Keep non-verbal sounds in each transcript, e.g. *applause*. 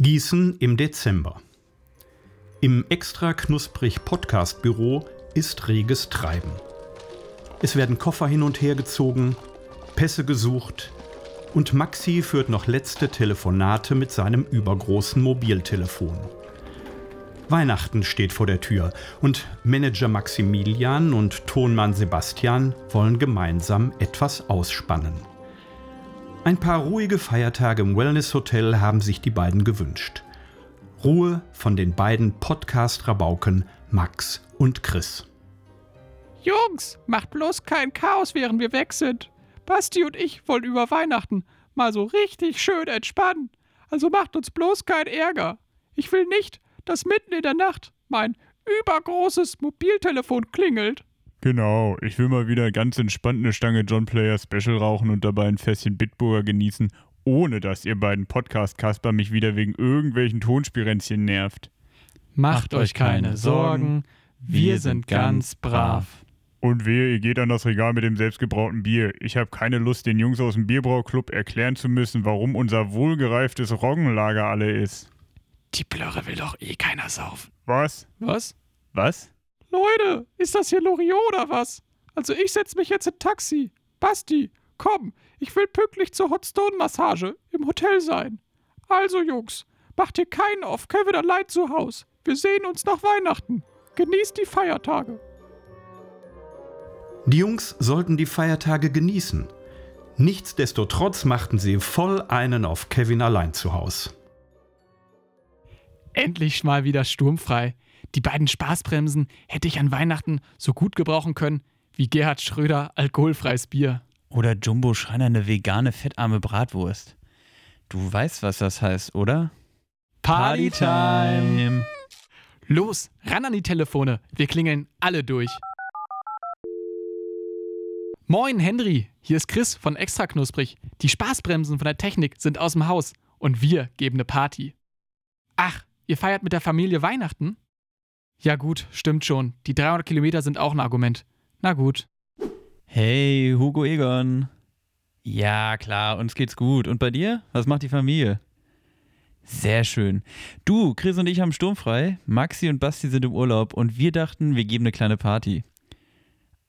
Gießen im Dezember. Im extra knusprig Podcast Büro ist reges Treiben. Es werden Koffer hin und her gezogen, Pässe gesucht und Maxi führt noch letzte Telefonate mit seinem übergroßen Mobiltelefon. Weihnachten steht vor der Tür und Manager Maximilian und Tonmann Sebastian wollen gemeinsam etwas ausspannen. Ein paar ruhige Feiertage im Wellness-Hotel haben sich die beiden gewünscht. Ruhe von den beiden Podcast-Rabauken Max und Chris. Jungs, macht bloß kein Chaos, während wir weg sind. Basti und ich wollen über Weihnachten mal so richtig schön entspannen. Also macht uns bloß keinen Ärger. Ich will nicht, dass mitten in der Nacht mein übergroßes Mobiltelefon klingelt. Genau, ich will mal wieder ganz entspannt eine Stange John Player Special rauchen und dabei ein Fässchen Bitburger genießen, ohne dass ihr beiden Podcast-Kasper mich wieder wegen irgendwelchen Tonspirenzchen nervt. Macht euch keine Sorgen, wir sind ganz brav. Und wehe, ihr geht an das Regal mit dem selbstgebrauten Bier. Ich habe keine Lust, den Jungs aus dem Bierbrauclub erklären zu müssen, warum unser wohlgereiftes Roggenlager alle ist. Die Blöre will doch eh keiner saufen. Was? Was? Was? Leute, ist das hier Loriot oder was? Also ich setz mich jetzt in Taxi. Basti, komm, ich will pünktlich zur Hotstone-Massage im Hotel sein. Also Jungs, macht hier keinen auf Kevin allein zu Haus. Wir sehen uns nach Weihnachten. Genießt die Feiertage. Die Jungs sollten die Feiertage genießen. Nichtsdestotrotz machten sie voll einen auf Kevin allein zu Haus. Endlich mal wieder sturmfrei. Die beiden Spaßbremsen hätte ich an Weihnachten so gut gebrauchen können wie Gerhard Schröder alkoholfreies Bier. Oder Jumbo Schreiner eine vegane fettarme Bratwurst. Du weißt, was das heißt, oder? Partytime! Los, ran an die Telefone. Wir klingeln alle durch. Moin, Henry. Hier ist Chris von Extra Knusprig. Die Spaßbremsen von der Technik sind aus dem Haus und wir geben eine Party. Ach, ihr feiert mit der Familie Weihnachten? Ja, gut, stimmt schon. Die 300 Kilometer sind auch ein Argument. Na gut. Hey, Hugo Egon. Ja, klar, uns geht's gut. Und bei dir? Was macht die Familie? Sehr schön. Du, Chris und ich haben sturmfrei. Maxi und Basti sind im Urlaub und wir dachten, wir geben eine kleine Party.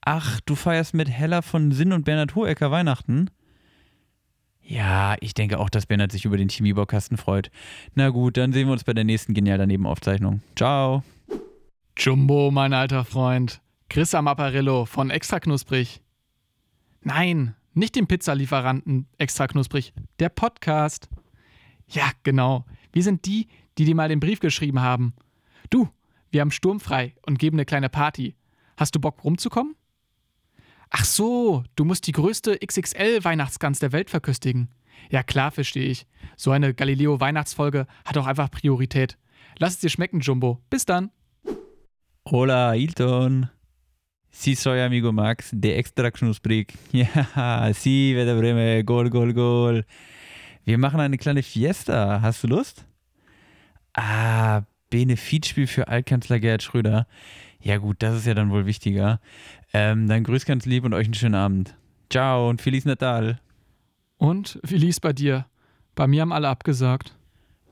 Ach, du feierst mit Hella von Sinn und Bernhard Hohecker Weihnachten? Ja, ich denke auch, dass Bernhard sich über den Chemiebaukasten freut. Na gut, dann sehen wir uns bei der nächsten Genial daneben Aufzeichnung. Ciao. Jumbo, mein alter Freund. Chris am Apparillo von Extra Knusprig. Nein, nicht den Pizzalieferanten Extra Knusprig, der Podcast. Ja, genau. Wir sind die, die dir mal den Brief geschrieben haben. Du, wir haben sturmfrei und geben eine kleine Party. Hast du Bock rumzukommen? Ach so, du musst die größte XXL-Weihnachtsgans der Welt verköstigen. Ja, klar, verstehe ich. So eine Galileo-Weihnachtsfolge hat auch einfach Priorität. Lass es dir schmecken, Jumbo. Bis dann. Hola, Hilton. Sí, soy amigo Max de Extra Knusprig. *laughs* Ja, sí, Werder Bremen. Gol, gol, gol. Wir machen eine kleine Fiesta. Hast du Lust? Ah, Benefizspiel für Altkanzler Gerhard Schröder. Ja, gut, das ist ja dann wohl wichtiger. Ähm, dann grüß ganz lieb und euch einen schönen Abend. Ciao und Feliz Natal. Und wie lief's bei dir? Bei mir haben alle abgesagt.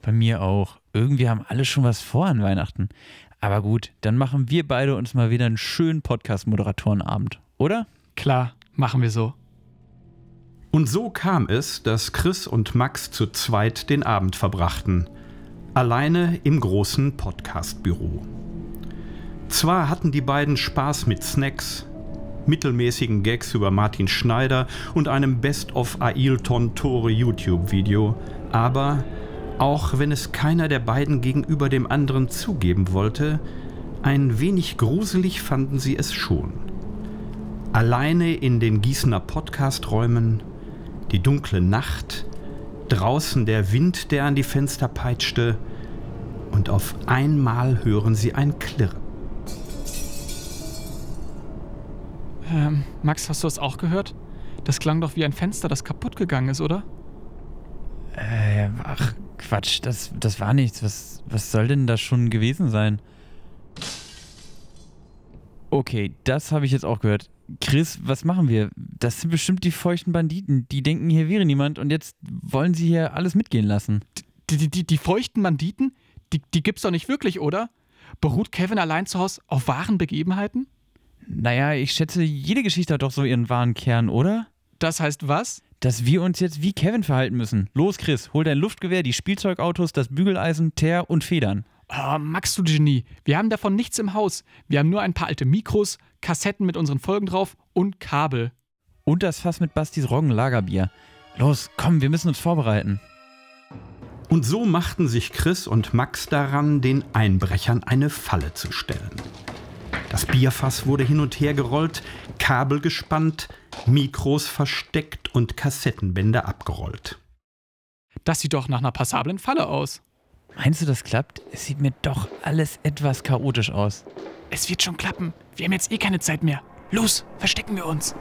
Bei mir auch. Irgendwie haben alle schon was vor an Weihnachten. Aber gut, dann machen wir beide uns mal wieder einen schönen Podcast-Moderatorenabend, oder? Klar, machen wir so. Und so kam es, dass Chris und Max zu zweit den Abend verbrachten. Alleine im großen Podcastbüro. Zwar hatten die beiden Spaß mit Snacks, mittelmäßigen Gags über Martin Schneider und einem Best-of Ailton Tore YouTube-Video, aber auch wenn es keiner der beiden gegenüber dem anderen zugeben wollte, ein wenig gruselig fanden sie es schon. Alleine in den Gießener Podcast-Räumen, die dunkle Nacht, draußen der Wind, der an die Fenster peitschte, und auf einmal hören sie ein Klirren. Ähm, Max, hast du das auch gehört? Das klang doch wie ein Fenster, das kaputt gegangen ist, oder? Äh, ach, Quatsch, das, das war nichts. Was, was soll denn das schon gewesen sein? Okay, das habe ich jetzt auch gehört. Chris, was machen wir? Das sind bestimmt die feuchten Banditen. Die denken, hier wäre niemand und jetzt wollen sie hier alles mitgehen lassen. Die, die, die feuchten Banditen? Die, die gibt's doch nicht wirklich, oder? Beruht Kevin allein zu Hause auf wahren Begebenheiten? Naja, ich schätze, jede Geschichte hat doch so ihren wahren Kern, oder? Das heißt was? Dass wir uns jetzt wie Kevin verhalten müssen. Los, Chris, hol dein Luftgewehr, die Spielzeugautos, das Bügeleisen, Teer und Federn. Oh, Max, du Genie. Wir haben davon nichts im Haus. Wir haben nur ein paar alte Mikros, Kassetten mit unseren Folgen drauf und Kabel. Und das Fass mit Bastis Roggenlagerbier. Los, komm, wir müssen uns vorbereiten. Und so machten sich Chris und Max daran, den Einbrechern eine Falle zu stellen. Das Bierfass wurde hin und her gerollt, Kabel gespannt, Mikros versteckt und Kassettenbänder abgerollt. Das sieht doch nach einer passablen Falle aus. Meinst du, das klappt? Es sieht mir doch alles etwas chaotisch aus. Es wird schon klappen. Wir haben jetzt eh keine Zeit mehr. Los, verstecken wir uns.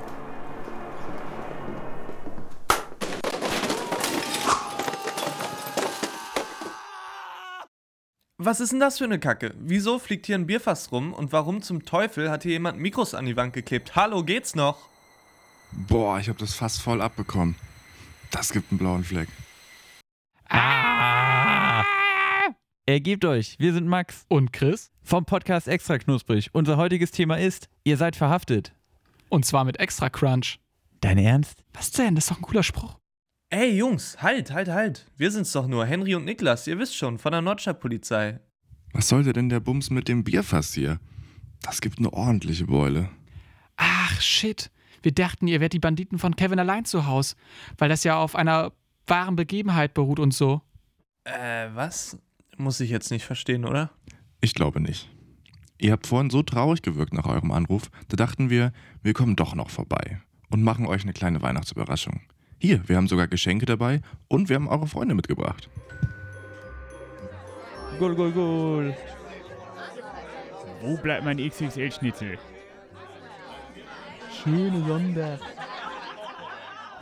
Was ist denn das für eine Kacke? Wieso fliegt hier ein Bierfass rum und warum zum Teufel hat hier jemand Mikros an die Wand geklebt? Hallo, geht's noch? Boah, ich hab das fast voll abbekommen. Das gibt einen blauen Fleck. Ah! Ergebt euch, wir sind Max Und Chris? vom Podcast Extra Knusprig. Unser heutiges Thema ist, ihr seid verhaftet. Und zwar mit extra Crunch. Dein Ernst? Was denn? Das ist doch ein cooler Spruch. Ey, Jungs, halt, halt, halt. Wir sind's doch nur, Henry und Niklas, ihr wisst schon, von der Nordstadtpolizei. Was sollte denn der Bums mit dem Bierfass hier? Das gibt eine ordentliche Beule. Ach, shit. Wir dachten, ihr wärt die Banditen von Kevin allein zu Haus, weil das ja auf einer wahren Begebenheit beruht und so. Äh, was? Muss ich jetzt nicht verstehen, oder? Ich glaube nicht. Ihr habt vorhin so traurig gewirkt nach eurem Anruf, da dachten wir, wir kommen doch noch vorbei und machen euch eine kleine Weihnachtsüberraschung. Hier, wir haben sogar Geschenke dabei und wir haben eure Freunde mitgebracht. Goal, goal, goal. Wo bleibt mein XXL-Schnitzel? Schöne Sonder.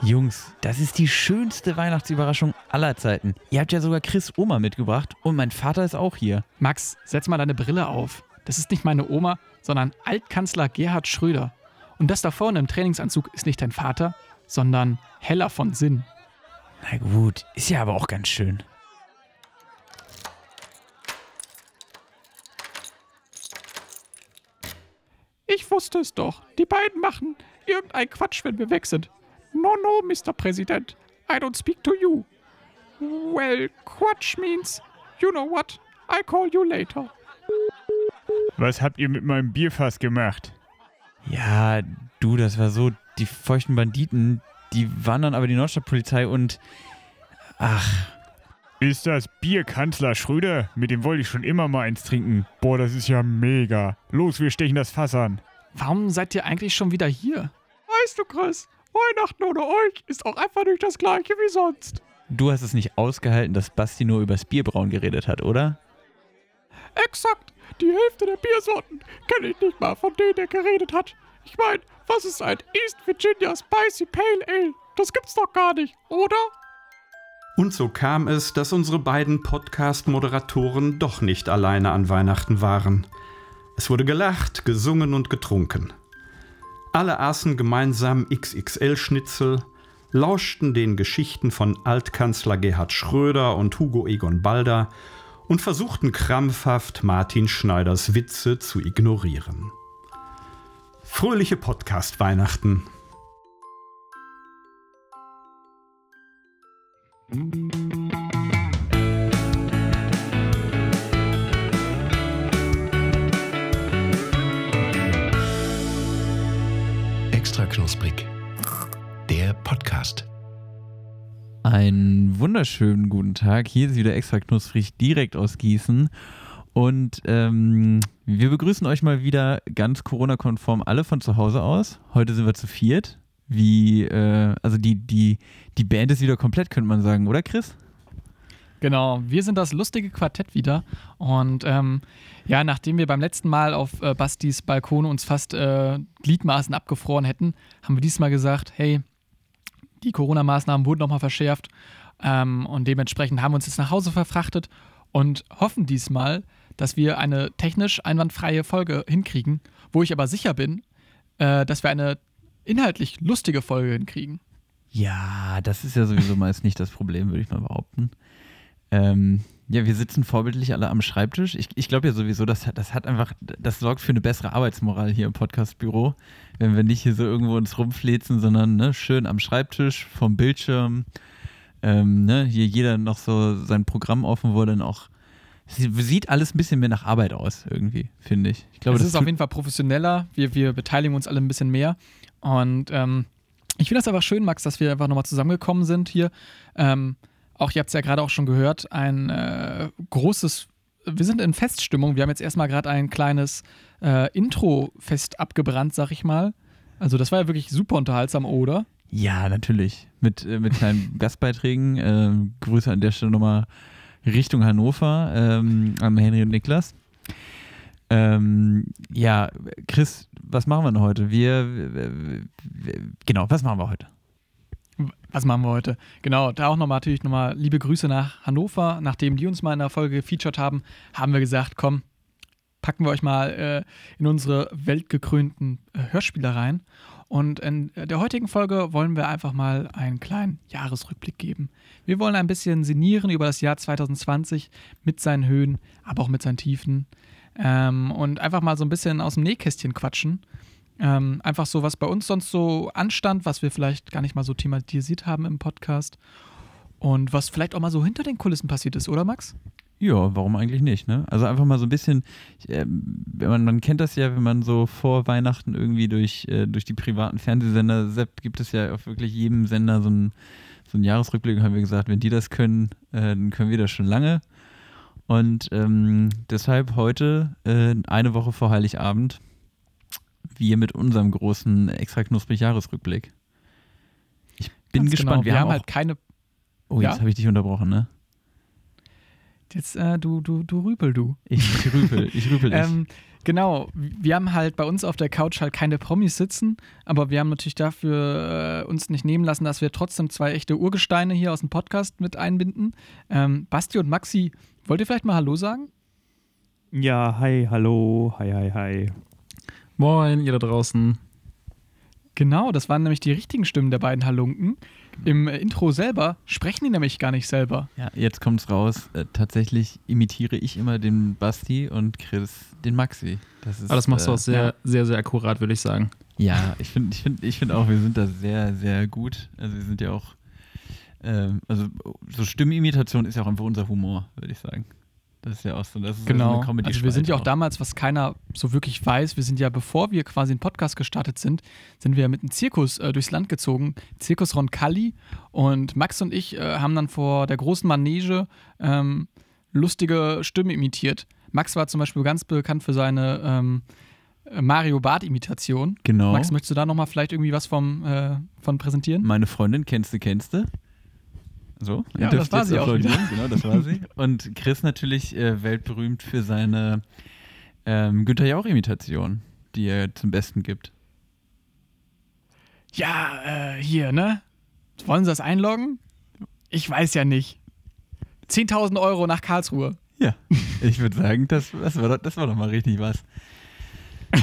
Jungs, das ist die schönste Weihnachtsüberraschung aller Zeiten. Ihr habt ja sogar Chris Oma mitgebracht und mein Vater ist auch hier. Max, setz mal deine Brille auf. Das ist nicht meine Oma, sondern Altkanzler Gerhard Schröder. Und das da vorne im Trainingsanzug ist nicht dein Vater, sondern Heller von Sinn. Na gut, ist ja aber auch ganz schön. Ich wusste es doch. Die beiden machen irgendein Quatsch, wenn wir weg sind. No, no, Mr. President. I don't speak to you. Well, Quatsch means, you know what? I call you later. Was habt ihr mit meinem Bierfass gemacht? Ja, du, das war so, die feuchten Banditen, die waren dann aber die Nordstadtpolizei und. Ach, Ist das Bierkanzler Schröder? Mit dem wollte ich schon immer mal eins trinken. Boah, das ist ja mega. Los, wir stechen das Fass an. Warum seid ihr eigentlich schon wieder hier? Weißt du, Chris, Weihnachten ohne euch ist auch einfach nicht das gleiche wie sonst. du hast es nicht ausgehalten, dass Basti nur übers Bierbrauen geredet hat, oder? Exakt. Die Hälfte der Biersorten kenne ich nicht mal, von denen er geredet hat. Ich meine, was ist ein East Virginia Spicy Pale Ale? Das gibt's doch gar nicht, oder? Und so kam es, dass unsere beiden Podcast-Moderatoren doch nicht alleine an Weihnachten waren. Es wurde gelacht, gesungen und getrunken. Alle aßen gemeinsam XXL-Schnitzel, lauschten den Geschichten von Altkanzler Gerhard Schröder und Hugo Egon Balder und versuchten krampfhaft Martin Schneiders Witze zu ignorieren. Fröhliche Podcast-Weihnachten. Extra knusprig. Der Podcast. Einen wunderschönen guten Tag. Hier ist wieder extra knusprig direkt aus Gießen. Und ähm, wir begrüßen euch mal wieder ganz Corona-konform alle von zu Hause aus. Heute sind wir zu viert. Wie, äh, also die, die, die Band ist wieder komplett, könnte man sagen, oder Chris? Genau, wir sind das lustige Quartett wieder. Und ähm, ja, nachdem wir beim letzten Mal auf äh, Bastis Balkon uns fast äh, Gliedmaßen abgefroren hätten, haben wir diesmal gesagt, hey, die Corona-Maßnahmen wurden nochmal verschärft. Ähm, und dementsprechend haben wir uns jetzt nach Hause verfrachtet und hoffen diesmal, dass wir eine technisch einwandfreie Folge hinkriegen, wo ich aber sicher bin, äh, dass wir eine inhaltlich lustige Folge hinkriegen. Ja, das ist ja sowieso meist nicht das Problem, würde ich mal behaupten. Ähm, ja, wir sitzen vorbildlich alle am Schreibtisch. Ich, ich glaube ja sowieso, das, das hat einfach, das sorgt für eine bessere Arbeitsmoral hier im Podcastbüro, wenn wir nicht hier so irgendwo uns rumflezen, sondern ne, schön am Schreibtisch, vom Bildschirm. Ähm, ne, hier jeder noch so sein Programm offen, wo er dann auch sieht alles ein bisschen mehr nach Arbeit aus, irgendwie, finde ich. Ich glaube, es das ist auf jeden Fall professioneller. Wir, wir beteiligen uns alle ein bisschen mehr. Und ähm, ich finde das einfach schön, Max, dass wir einfach nochmal zusammengekommen sind hier. Ähm, auch, ihr habt es ja gerade auch schon gehört, ein äh, großes, wir sind in Feststimmung. Wir haben jetzt erstmal gerade ein kleines äh, Intro-Fest abgebrannt, sag ich mal. Also das war ja wirklich super unterhaltsam, oder? Ja, natürlich. Mit, äh, mit kleinen *laughs* Gastbeiträgen. Ähm, Grüße an der Stelle nochmal Richtung Hannover ähm, an Henry und Niklas. Ähm, ja, Chris, was machen wir denn heute? Wir, wir, wir, genau, was machen wir heute? Was machen wir heute? Genau, da auch nochmal natürlich nochmal liebe Grüße nach Hannover. Nachdem die uns mal in der Folge gefeatured haben, haben wir gesagt, komm, packen wir euch mal äh, in unsere weltgekrönten äh, Hörspiele rein. Und in der heutigen Folge wollen wir einfach mal einen kleinen Jahresrückblick geben. Wir wollen ein bisschen sinnieren über das Jahr 2020 mit seinen Höhen, aber auch mit seinen Tiefen. Ähm, und einfach mal so ein bisschen aus dem Nähkästchen quatschen. Ähm, einfach so, was bei uns sonst so anstand, was wir vielleicht gar nicht mal so thematisiert haben im Podcast. Und was vielleicht auch mal so hinter den Kulissen passiert ist, oder Max? Ja, warum eigentlich nicht, ne? Also einfach mal so ein bisschen, wenn man, man kennt das ja, wenn man so vor Weihnachten irgendwie durch, äh, durch die privaten Fernsehsender seppt, gibt es ja auf wirklich jedem Sender so einen so einen Jahresrückblick. Haben wir gesagt, wenn die das können, äh, dann können wir das schon lange. Und ähm, deshalb heute, äh, eine Woche vor Heiligabend, wir mit unserem großen extra knusprig Jahresrückblick. Ich bin Ganz gespannt. Genau. Wir, haben auch, halt keine. oh, jetzt ja? habe ich dich unterbrochen, ne? Jetzt, äh, du, du, du rüpel, du. Ich, ich rüpel, ich rüpel dich. Ähm, genau, wir haben halt bei uns auf der Couch halt keine Promis sitzen, aber wir haben natürlich dafür äh, uns nicht nehmen lassen, dass wir trotzdem zwei echte Urgesteine hier aus dem Podcast mit einbinden. Ähm, Basti und Maxi, wollt ihr vielleicht mal Hallo sagen? Ja, hi, hallo, hi, hi, hi. Moin, ihr da draußen. Genau, das waren nämlich die richtigen Stimmen der beiden Halunken. Im Intro selber sprechen die nämlich gar nicht selber. Ja, jetzt kommt's raus. Äh, tatsächlich imitiere ich immer den Basti und Chris den Maxi. Das ist, Aber das machst du äh, auch sehr, sehr, sehr akkurat, würde ich sagen. Ja, ich finde ich find, ich find auch, wir sind da sehr, sehr gut. Also wir sind ja auch, ähm, also so Stimmimitation ist ja auch einfach unser Humor, würde ich sagen. Das ist ja auch so, das ist so Genau. eine comedy Also wir sind ja auch damals, was keiner so wirklich weiß, wir sind ja, bevor wir quasi einen Podcast gestartet sind, sind wir ja mit einem Zirkus äh, durchs Land gezogen, Zirkus Roncalli. Und Max und ich äh, haben dann vor der großen Manege ähm, lustige Stimmen imitiert. Max war zum Beispiel ganz bekannt für seine ähm, Mario Bart-Imitation. Genau. Max, möchtest du da nochmal vielleicht irgendwie was vom, äh, von präsentieren? Meine Freundin, kennst du, kennst du? So, Ja, das war sie auch. *laughs* Genau, das war sie. Und Chris natürlich äh, weltberühmt für seine ähm, Günther Jauch-Imitation, die er zum Besten gibt. Ja, äh, hier, ne? Wollen Sie das einloggen? Ich weiß ja nicht. 10.000 Euro nach Karlsruhe. Ja, ich würde sagen, das, das, war doch, das war doch mal richtig was. *laughs*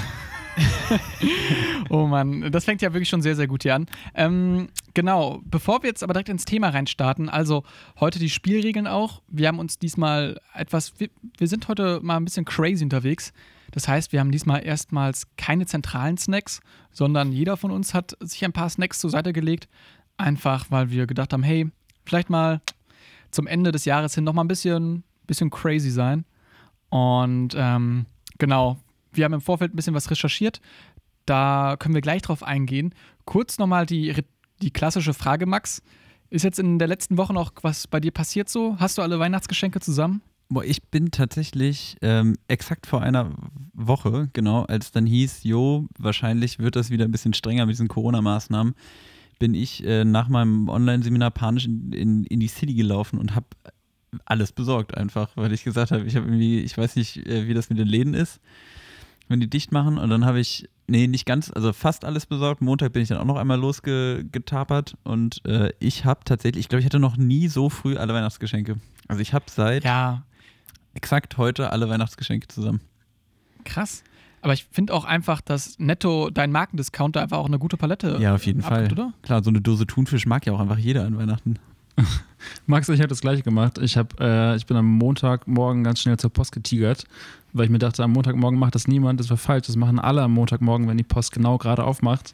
Oh Mann, das fängt ja wirklich schon sehr, sehr gut hier an. Ähm, genau, bevor wir jetzt aber direkt ins Thema reinstarten, also heute die Spielregeln auch. Wir haben uns diesmal etwas, wir, wir sind heute mal ein bisschen crazy unterwegs. Das heißt, wir haben diesmal erstmals keine zentralen Snacks, sondern jeder von uns hat sich ein paar Snacks zur Seite gelegt. Einfach, weil wir gedacht haben, hey, vielleicht mal zum Ende des Jahres hin nochmal ein bisschen, bisschen crazy sein. Und ähm, genau, wir haben im Vorfeld ein bisschen was recherchiert. Da können wir gleich drauf eingehen. Kurz nochmal die, die klassische Frage, Max. Ist jetzt in der letzten Woche noch was bei dir passiert so? Hast du alle Weihnachtsgeschenke zusammen? Boah, ich bin tatsächlich ähm, exakt vor einer Woche, genau, als dann hieß, jo, wahrscheinlich wird das wieder ein bisschen strenger mit diesen Corona-Maßnahmen, bin ich äh, nach meinem Online-Seminar panisch in, in, in die City gelaufen und habe alles besorgt einfach, weil ich gesagt habe, ich habe irgendwie, ich weiß nicht, äh, wie das mit den Läden ist, wenn die dicht machen und dann habe ich, nee, nicht ganz, also fast alles besorgt. Montag bin ich dann auch noch einmal losgetapert und äh, ich habe tatsächlich, ich glaube, ich hatte noch nie so früh alle Weihnachtsgeschenke. Also ich habe seit Ja, exakt heute alle Weihnachtsgeschenke zusammen. krass. Aber ich finde auch einfach, dass netto dein Markendiscounter einfach auch eine gute Palette Ja, auf jeden abgibt, Fall. oder? Klar, so eine Dose Thunfisch mag ja auch einfach jeder an Weihnachten. *laughs* Max, ich habe das gleiche gemacht. Ich, hab, äh, ich bin am Montagmorgen ganz schnell zur Post getigert, weil ich mir dachte, am Montagmorgen macht das niemand, das war falsch. Das machen alle am Montagmorgen, wenn die Post genau gerade aufmacht.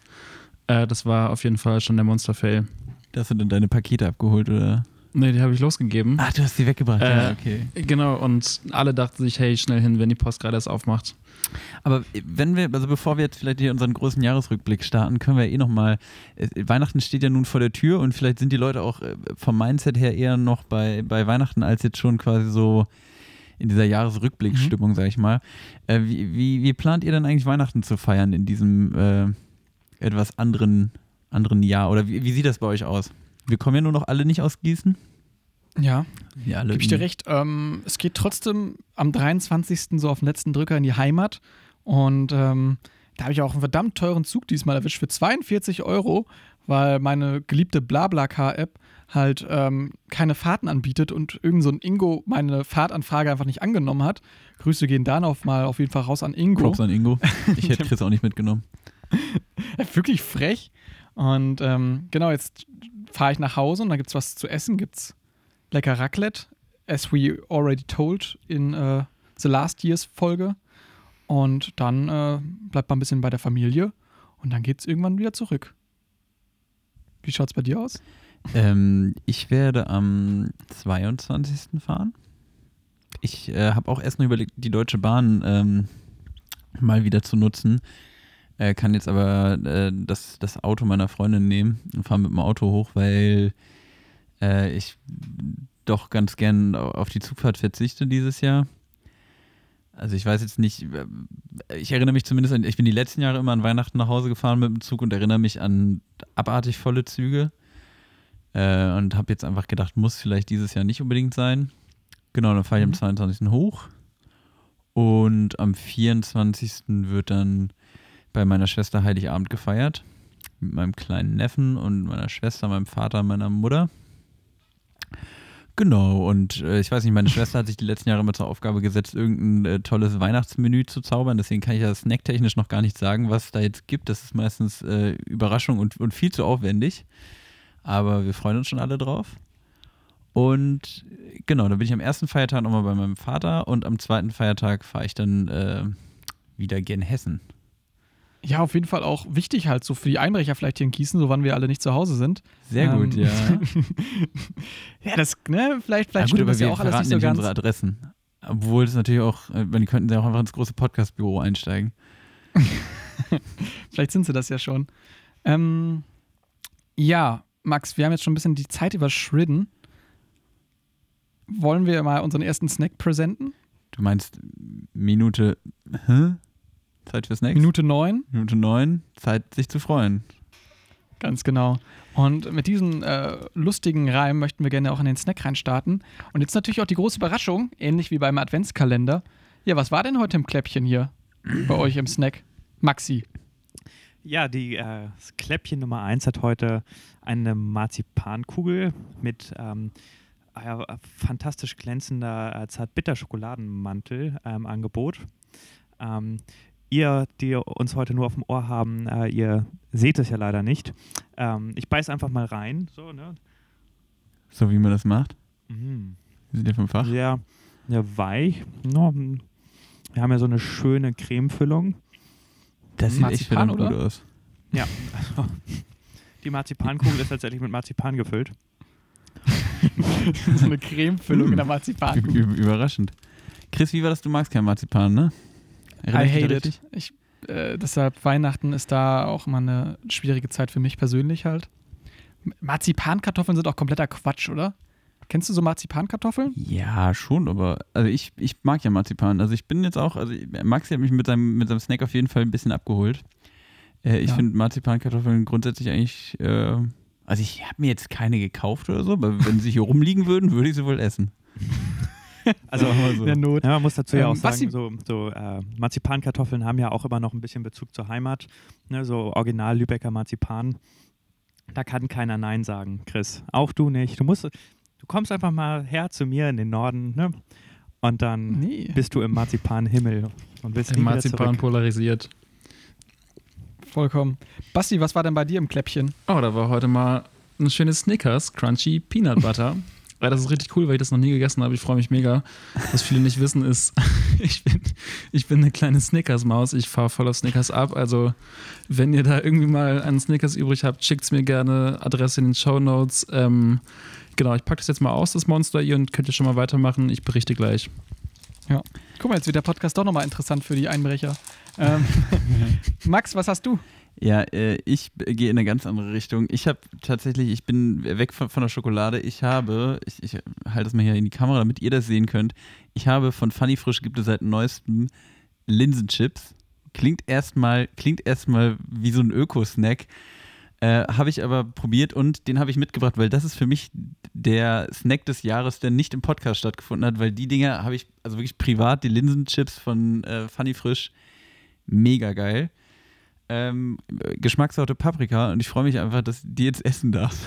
Äh, das war auf jeden Fall schon der Monster-Fail. Hast du denn deine Pakete abgeholt oder? Nee, die habe ich losgegeben. Ah, du hast sie weggebracht. Äh, ja, okay. Genau, und alle dachten sich, hey, schnell hin, wenn die Post gerade erst aufmacht. Aber wenn wir, also bevor wir jetzt vielleicht hier unseren großen Jahresrückblick starten, können wir eh nochmal, Weihnachten steht ja nun vor der Tür und vielleicht sind die Leute auch äh, vom Mindset her eher noch bei, bei Weihnachten als jetzt schon quasi so in dieser Jahresrückblickstimmung, mhm. sag ich mal. Äh, wie, wie, wie, plant ihr denn eigentlich Weihnachten zu feiern in diesem äh, etwas anderen, anderen Jahr? Oder wie, wie sieht das bei euch aus? Wir kommen ja nur noch alle nicht aus Gießen. Ja, ja gebe ich dir recht. Ähm, es geht trotzdem am 23. so auf den letzten Drücker in die Heimat. Und ähm, da habe ich auch einen verdammt teuren Zug diesmal erwischt für 42 Euro, weil meine geliebte BlaBlaCar-App halt ähm, keine Fahrten anbietet und irgend so ein Ingo meine Fahrtanfrage einfach nicht angenommen hat. Grüße gehen dann auf mal auf jeden Fall raus an Ingo. Props an Ingo. *laughs* Ich hätte Chris auch nicht mitgenommen. *laughs* Wirklich frech. Und ähm, genau, jetzt fahre ich nach Hause und da gibt es was zu essen, gibt es lecker Raclette, as we already told in uh, The Last Years Folge. Und dann äh, bleibt man ein bisschen bei der Familie und dann geht es irgendwann wieder zurück. Wie schaut es bei dir aus? Ähm, ich werde am 22. fahren. Ich äh, habe auch erst noch überlegt, die Deutsche Bahn ähm, mal wieder zu nutzen. Äh, kann jetzt aber äh, das, das Auto meiner Freundin nehmen und fahre mit dem Auto hoch, weil äh, ich doch ganz gern auf die Zugfahrt verzichte dieses Jahr. Also ich weiß jetzt nicht, äh, ich erinnere mich zumindest an, ich bin die letzten Jahre immer an Weihnachten nach Hause gefahren mit dem Zug und erinnere mich an abartig volle Züge. Äh, und habe jetzt einfach gedacht, muss vielleicht dieses Jahr nicht unbedingt sein. Genau, dann fahre ich mhm. am 22. hoch. Und am 24. wird dann bei meiner Schwester Heiligabend gefeiert. Mit meinem kleinen Neffen und meiner Schwester, meinem Vater, meiner Mutter. Genau, und äh, ich weiß nicht, meine Schwester hat sich die letzten Jahre immer zur Aufgabe gesetzt, irgendein äh, tolles Weihnachtsmenü zu zaubern. Deswegen kann ich ja snacktechnisch noch gar nicht sagen, was es da jetzt gibt. Das ist meistens äh, Überraschung und, und viel zu aufwendig. Aber wir freuen uns schon alle drauf. Und genau, da bin ich am ersten Feiertag nochmal bei meinem Vater und am zweiten Feiertag fahre ich dann äh, wieder gen Hessen. Ja, auf jeden Fall auch wichtig halt so für die Einbrecher vielleicht hier in Gießen, so wann wir alle nicht zu Hause sind. Sehr ähm, gut, ja. *laughs* ja, das, ne, vielleicht, vielleicht ja, gut, aber das ja auch alles nicht so ganz. unsere Adressen. Obwohl das natürlich auch, äh, die könnten ja auch einfach ins große Podcastbüro einsteigen. *laughs* vielleicht sind sie das ja schon. Ähm, ja, Max, wir haben jetzt schon ein bisschen die Zeit überschritten. Wollen wir mal unseren ersten Snack präsenten? Du meinst Minute. Hä? Zeit für Snacks. Minute neun. Minute neun, Zeit sich zu freuen. Ganz genau. Und mit diesem äh, lustigen Reim möchten wir gerne auch in den Snack reinstarten. Und jetzt natürlich auch die große Überraschung, ähnlich wie beim Adventskalender. Ja, was war denn heute im Kläppchen hier bei euch im Snack? Maxi. Ja, die äh, Kläppchen Nummer 1 hat heute eine Marzipankugel mit ähm, äh, fantastisch glänzender äh, Zartbitter-Schokoladenmantel ähm, Angebot. Ähm, ihr, die uns heute nur auf dem Ohr haben, äh, ihr seht es ja leider nicht. Ähm, ich beiß einfach mal rein. So, ne? so wie man das macht? Mhm. Wir sind ja vom Fach. Sehr, sehr weich. No, wir haben ja so eine schöne Cremefüllung. Das sieht Marzipan, echt gut aus. Ja, also, die Marzipankugel ist tatsächlich mit Marzipan gefüllt. *laughs* so eine Cremefüllung in der Marzipankugel. Überraschend. Chris, wie war das? Du magst kein Marzipan, ne? I hate it. Ich, äh, deshalb Weihnachten ist da auch immer eine schwierige Zeit für mich persönlich halt. Marzipankartoffeln sind auch kompletter Quatsch, oder? Kennst du so Marzipankartoffeln? Ja, schon, aber also ich, ich mag ja Marzipan. Also ich bin jetzt auch, also Maxi hat mich mit seinem, mit seinem Snack auf jeden Fall ein bisschen abgeholt. Äh, ich ja. finde Marzipankartoffeln grundsätzlich eigentlich, äh, also ich habe mir jetzt keine gekauft oder so, aber wenn sie hier *laughs* rumliegen würden, würde ich sie wohl essen. *laughs* *laughs* Also so. der Not. Ja, man muss dazu ja auch ähm, sagen, so, so äh, Marzipankartoffeln haben ja auch immer noch ein bisschen Bezug zur Heimat. Ne, so original Lübecker Marzipan. Da kann keiner Nein sagen, Chris. Auch du nicht. Du musst, du kommst einfach mal her zu mir in den Norden, ne? Und dann nee. bist du im Marzipanhimmel und bist Im Marzipan polarisiert. Vollkommen. Basti, was war denn bei dir im Kläppchen? Oh, da war heute mal ein schönes Snickers Crunchy Peanut Butter. *laughs* Weil das ist richtig cool, weil ich das noch nie gegessen habe. Ich freue mich mega. Was viele nicht wissen, ist, *laughs* ich bin, ich bin eine kleine Snickers-Maus. Ich fahre voll auf Snickers ab. Also, wenn ihr da irgendwie mal einen Snickers übrig habt, schickt es mir gerne. Adresse in den Show Notes. Ähm, genau, ich packe das jetzt mal aus, das Monster. Ihr und könnt ihr schon mal weitermachen. Ich berichte gleich. Ja. Guck mal, jetzt wird der Podcast doch nochmal interessant für die Einbrecher. Ähm, *laughs* Max, was hast du? Ja, äh, ich gehe in eine ganz andere Richtung. Ich habe tatsächlich, ich bin weg von, von der Schokolade. Ich habe, ich, ich halte das mal hier in die Kamera, damit ihr das sehen könnt. Ich habe von Funny Frisch gibt es seit neuestem Linsenchips. Klingt erstmal, klingt erstmal wie so ein Öko-Snack. Äh, habe ich aber probiert und den habe ich mitgebracht, weil das ist für mich der Snack des Jahres, der nicht im Podcast stattgefunden hat, weil die Dinger habe ich, also wirklich privat, die Linsenchips von äh, Funny Frisch, mega geil. Ähm, Geschmackssorte Paprika und ich freue mich einfach, dass die jetzt essen darf.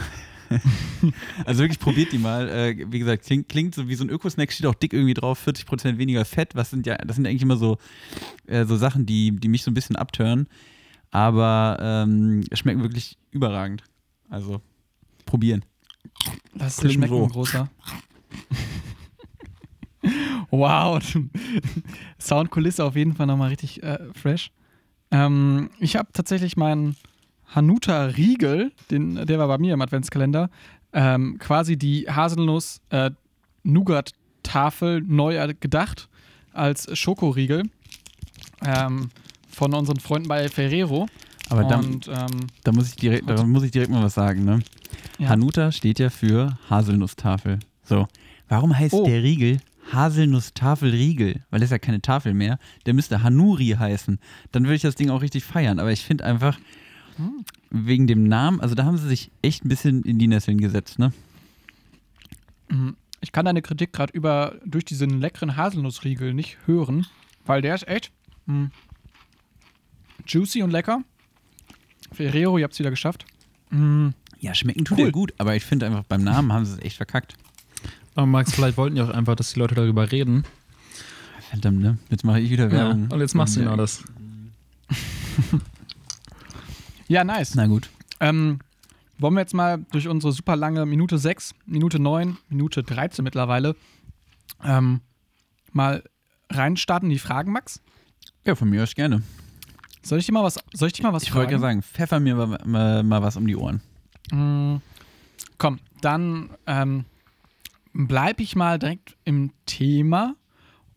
*laughs* also wirklich probiert die mal. Äh, wie gesagt, klingt, klingt so wie so ein Ökosnack, steht auch dick irgendwie drauf, 40% weniger Fett. Was sind ja, das sind eigentlich immer so, äh, so Sachen, die, die mich so ein bisschen abtören. Aber ähm, schmecken wirklich überragend. Also probieren. Das ist Klingt schmeckt so. ein großer. *laughs* wow. *laughs* Soundkulisse auf jeden Fall nochmal richtig äh, fresh. Ähm, ich habe tatsächlich meinen Hanuta Riegel, den, der war bei mir im Adventskalender, ähm, quasi die Haselnuss äh, Nougat Tafel neu gedacht als Schokoriegel ähm, von unseren Freunden bei Ferrero. Aber dann, Und ähm, da, muss ich direkt, da muss ich direkt mal was sagen. Ne? Ja. Hanuta steht ja für Haselnusstafel. So. Warum heißt Oh. der Riegel Haselnusstafelriegel? Weil das ist ja keine Tafel mehr. Der müsste Hanuri heißen. Dann würde ich das Ding auch richtig feiern. Aber ich finde einfach, Hm. wegen dem Namen, also da haben sie sich echt ein bisschen in die Nesseln gesetzt, ne? Mhm. Ich kann deine Kritik gerade über durch diesen leckeren Haselnussriegel nicht hören, weil der ist echt mh, juicy und lecker. Ferrero, ihr habt es wieder geschafft. Mhm. Ja, schmecken tut Cool. er gut, aber ich finde einfach beim Namen haben sie es echt verkackt. Aber Max, vielleicht wollten die auch einfach, dass die Leute darüber reden. Verdammt, ne? Jetzt mache ich wieder Ja, Werbung. und jetzt machst du genau das. *laughs* Ja, nice. Na gut. Ähm, wollen wir jetzt mal durch unsere super lange Minute 6, Minute 9, Minute 13 mittlerweile ähm, mal reinstarten in die Fragen, Max? Ja, von mir aus gerne. Soll ich dir mal was, soll ich dir mal was Ich wollte ja fragen? sagen, pfeffer mir mal, mal, mal was um die Ohren. Mm, Komm, dann ähm, bleibe ich mal direkt im Thema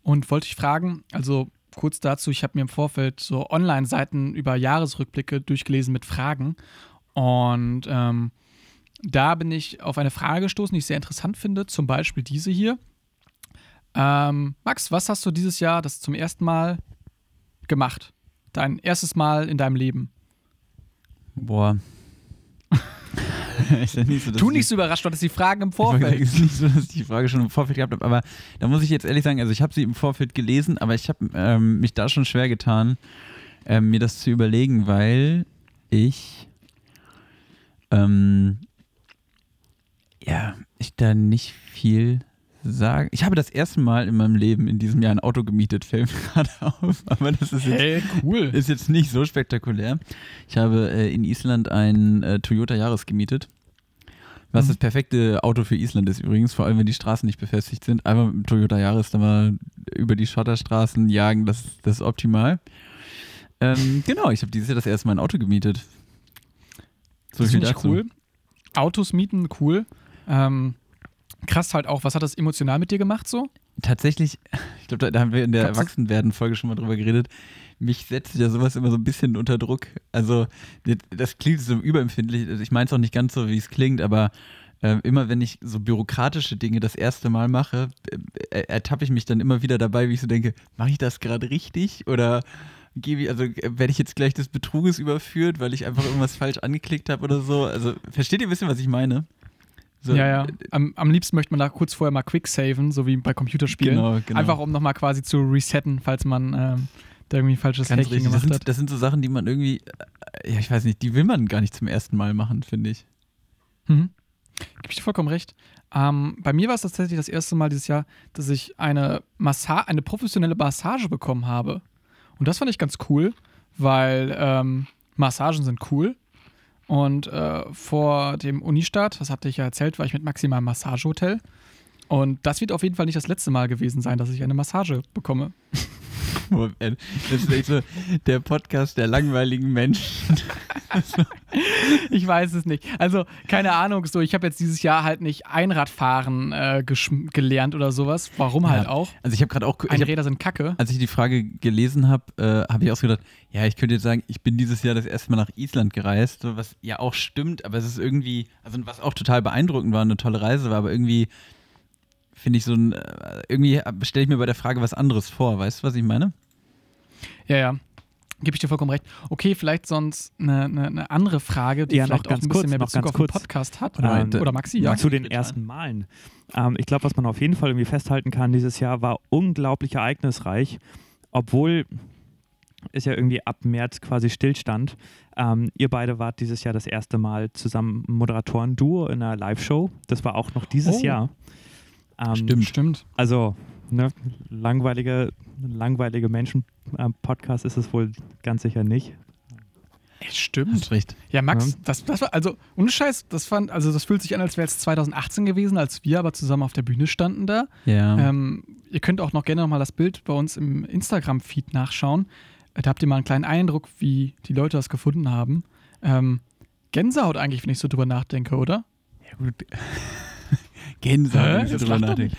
und wollte ich fragen, also kurz dazu, ich habe mir im Vorfeld so Online-Seiten über Jahresrückblicke durchgelesen mit Fragen und ähm, da bin ich auf eine Frage gestoßen, die ich sehr interessant finde, zum Beispiel diese hier. Ähm, Max, was hast du dieses Jahr das zum ersten Mal gemacht? Dein erstes Mal in deinem Leben? Boah. *laughs* nicht so, Tu ich- nicht so überrascht, dass die Fragen im Vorfeld. Es ist nicht so, dass ich die Frage schon im Vorfeld gehabt habe, aber da muss ich jetzt ehrlich sagen, also ich habe sie im Vorfeld gelesen, aber ich habe ähm, mich da schon schwer getan, ähm, mir das zu überlegen, weil ich ähm, ja, ich da nicht viel sagen. Ich habe das erste Mal in meinem Leben in diesem Jahr ein Auto gemietet, *laughs* fällt mir gerade auf, aber das ist jetzt Hey, cool. ist jetzt nicht so spektakulär. Ich habe äh, in Island ein äh, Toyota Yaris gemietet. Was Mhm. das perfekte Auto für Island ist übrigens, vor allem wenn die Straßen nicht befestigt sind. Einfach mit dem Toyota Yaris dann mal über die Schotterstraßen jagen, das, das ist optimal. Ähm, *laughs* genau, ich habe dieses Jahr das erste Mal ein Auto gemietet. So das viel finde ich dazu. cool. Autos mieten, cool. Ähm, krass halt auch, was hat das emotional mit dir gemacht so? Tatsächlich, *laughs* ich glaube, da, da haben wir in der Erwachsenwerden-Folge schon mal drüber geredet. Mich setzt ja sowas immer so ein bisschen unter Druck. Also, das- klingt so überempfindlich. Also Ich meine es auch nicht ganz so, wie es klingt, aber äh, immer wenn ich so bürokratische Dinge das erste Mal mache, äh, äh, ertappe ich mich dann immer wieder dabei, wie ich so denke, mache ich das gerade richtig? Oder gebe ich, also äh, werde ich jetzt gleich des Betruges überführt, weil ich einfach irgendwas falsch angeklickt habe oder so? Also, versteht ihr ein bisschen, was ich meine? So, ja, ja. äh, Am, am liebsten möchte man da kurz vorher mal quick saven, so wie bei Computerspielen. Genau, genau. Einfach um nochmal quasi zu resetten, falls man ähm, da irgendwie falsches Ganz Hacking richtig. Das gemacht hat. das sind so Sachen, die man irgendwie, äh, ja, ich weiß nicht, die will man gar nicht zum ersten Mal machen, finde ich. Mhm. Gebe ich dir vollkommen recht. Ähm, bei mir war es tatsächlich das erste Mal dieses Jahr, dass ich eine, Massa eine professionelle Massage bekommen habe. Und das fand ich ganz cool, weil ähm, Massagen sind cool. Und äh, vor dem Unistart, das hatte ich ja erzählt, war ich mit Maxima im Massagehotel. Und das wird auf jeden Fall nicht das letzte Mal gewesen sein, dass ich eine Massage bekomme. Moment, Das ist echt so der Podcast der langweiligen Menschen. *laughs* Ich weiß es nicht. Also, keine Ahnung, so, ich habe jetzt dieses Jahr halt nicht Einradfahren äh, gelernt oder sowas. Warum halt Ja. auch? Also ich habe gerade auch, ich hab, Einräder sind kacke. als ich die Frage gelesen habe, äh, habe ich auch so gedacht, ja, ich könnte jetzt sagen, ich bin dieses Jahr das erste Mal nach Island gereist, was ja auch stimmt, aber es ist irgendwie, also was auch total beeindruckend war, eine tolle Reise war, aber irgendwie finde ich so ein, äh, irgendwie stelle ich mir bei der Frage was anderes vor, weißt du, was ich meine? Ja, ja. Gebe ich dir vollkommen recht. Okay, vielleicht sonst eine, eine, eine andere Frage, die Ja, noch vielleicht auch ganz ein bisschen kurz, mehr noch Bezug ganz auf den kurz. Podcast hat. Oder- Oder, oder Maxi, ja. zu den bitte. ersten Malen. Ähm, ich glaube, was man auf jeden Fall irgendwie festhalten kann, dieses Jahr war unglaublich ereignisreich, obwohl es ja irgendwie ab März quasi stillstand. Ähm, ihr beide wart dieses Jahr das erste Mal zusammen Moderatoren-Duo in einer Live-Show. Das war auch noch dieses Oh. Jahr. Ähm, Stimmt. Stimmt. Also, ne, langweilige, langweilige Menschen-Podcast ist es wohl ganz sicher nicht. Stimmt. Hast recht. Ja, Max, Ja. das, das war, also, ohne Scheiß, das fand, also das fühlt sich an, als wäre es 2018 gewesen, als wir aber zusammen auf der Bühne standen da. Ja. Ähm, ihr könnt auch noch gerne nochmal das Bild bei uns im Instagram-Feed nachschauen. Äh, Da habt ihr mal einen kleinen Eindruck, wie die Leute das gefunden haben. Ähm, Gänsehaut eigentlich, wenn ich so drüber nachdenke, oder? Ja, gut. *laughs* Gänsehaut, wenn ich drüber nachdenke.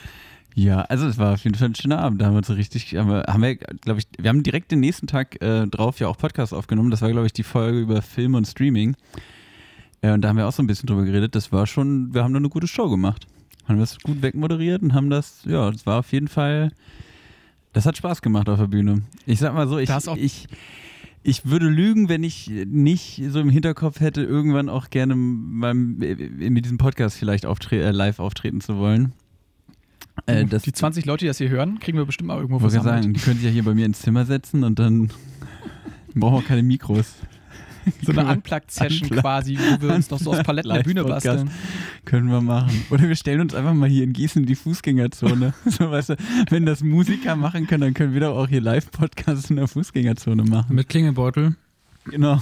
Ja, also es war auf jeden Fall ein schöner Abend. Da haben wir so richtig, haben wir, haben wir glaube ich, wir haben direkt den nächsten Tag äh, drauf ja auch Podcast aufgenommen. Das war, glaube ich, die Folge über Film und Streaming. Äh, und da haben wir auch so ein bisschen drüber geredet. Das war schon, wir haben da eine gute Show gemacht. Haben das gut wegmoderiert und haben das, ja, das war auf jeden Fall, das hat Spaß gemacht auf der Bühne. Ich sag mal so, ich, ich, ich würde lügen, wenn ich nicht so im Hinterkopf hätte, irgendwann auch gerne mal mit diesem Podcast vielleicht auftre äh, live auftreten zu wollen. Äh, das die 20 Leute, die das hier hören, kriegen wir bestimmt mal irgendwo versammelt. sagen, die können sich ja hier bei mir ins Zimmer setzen und dann *laughs* brauchen wir auch keine Mikros. So eine Unplugged-Session Unplugged. quasi, wo wir uns noch so aus Paletten eine Bühne basteln. Können wir machen. Oder wir stellen uns einfach mal hier in Gießen in die Fußgängerzone. *laughs* so, weißt du, wenn das Musiker machen können, dann können wir doch auch hier Live-Podcasts in der Fußgängerzone machen. Mit Klingelbeutel. Genau.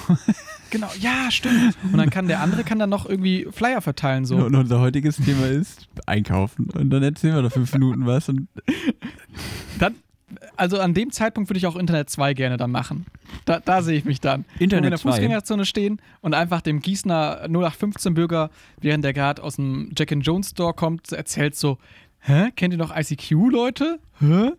Genau, ja, stimmt. Und dann kann der andere kann dann noch irgendwie Flyer verteilen, so. Und unser heutiges Thema ist einkaufen. Und dann erzählen wir da fünf Minuten was. Und Dann, also an dem Zeitpunkt würde ich auch Internet 2 gerne dann machen. Da, da sehe ich mich dann. Internet Wo wir in der 2. Fußgängerzone stehen und einfach dem Gießener 0815-Bürger, während der gerade aus dem Jack and Jones Store kommt, erzählt so: Hä? Kennt ihr noch ICQ, Leute? Hä?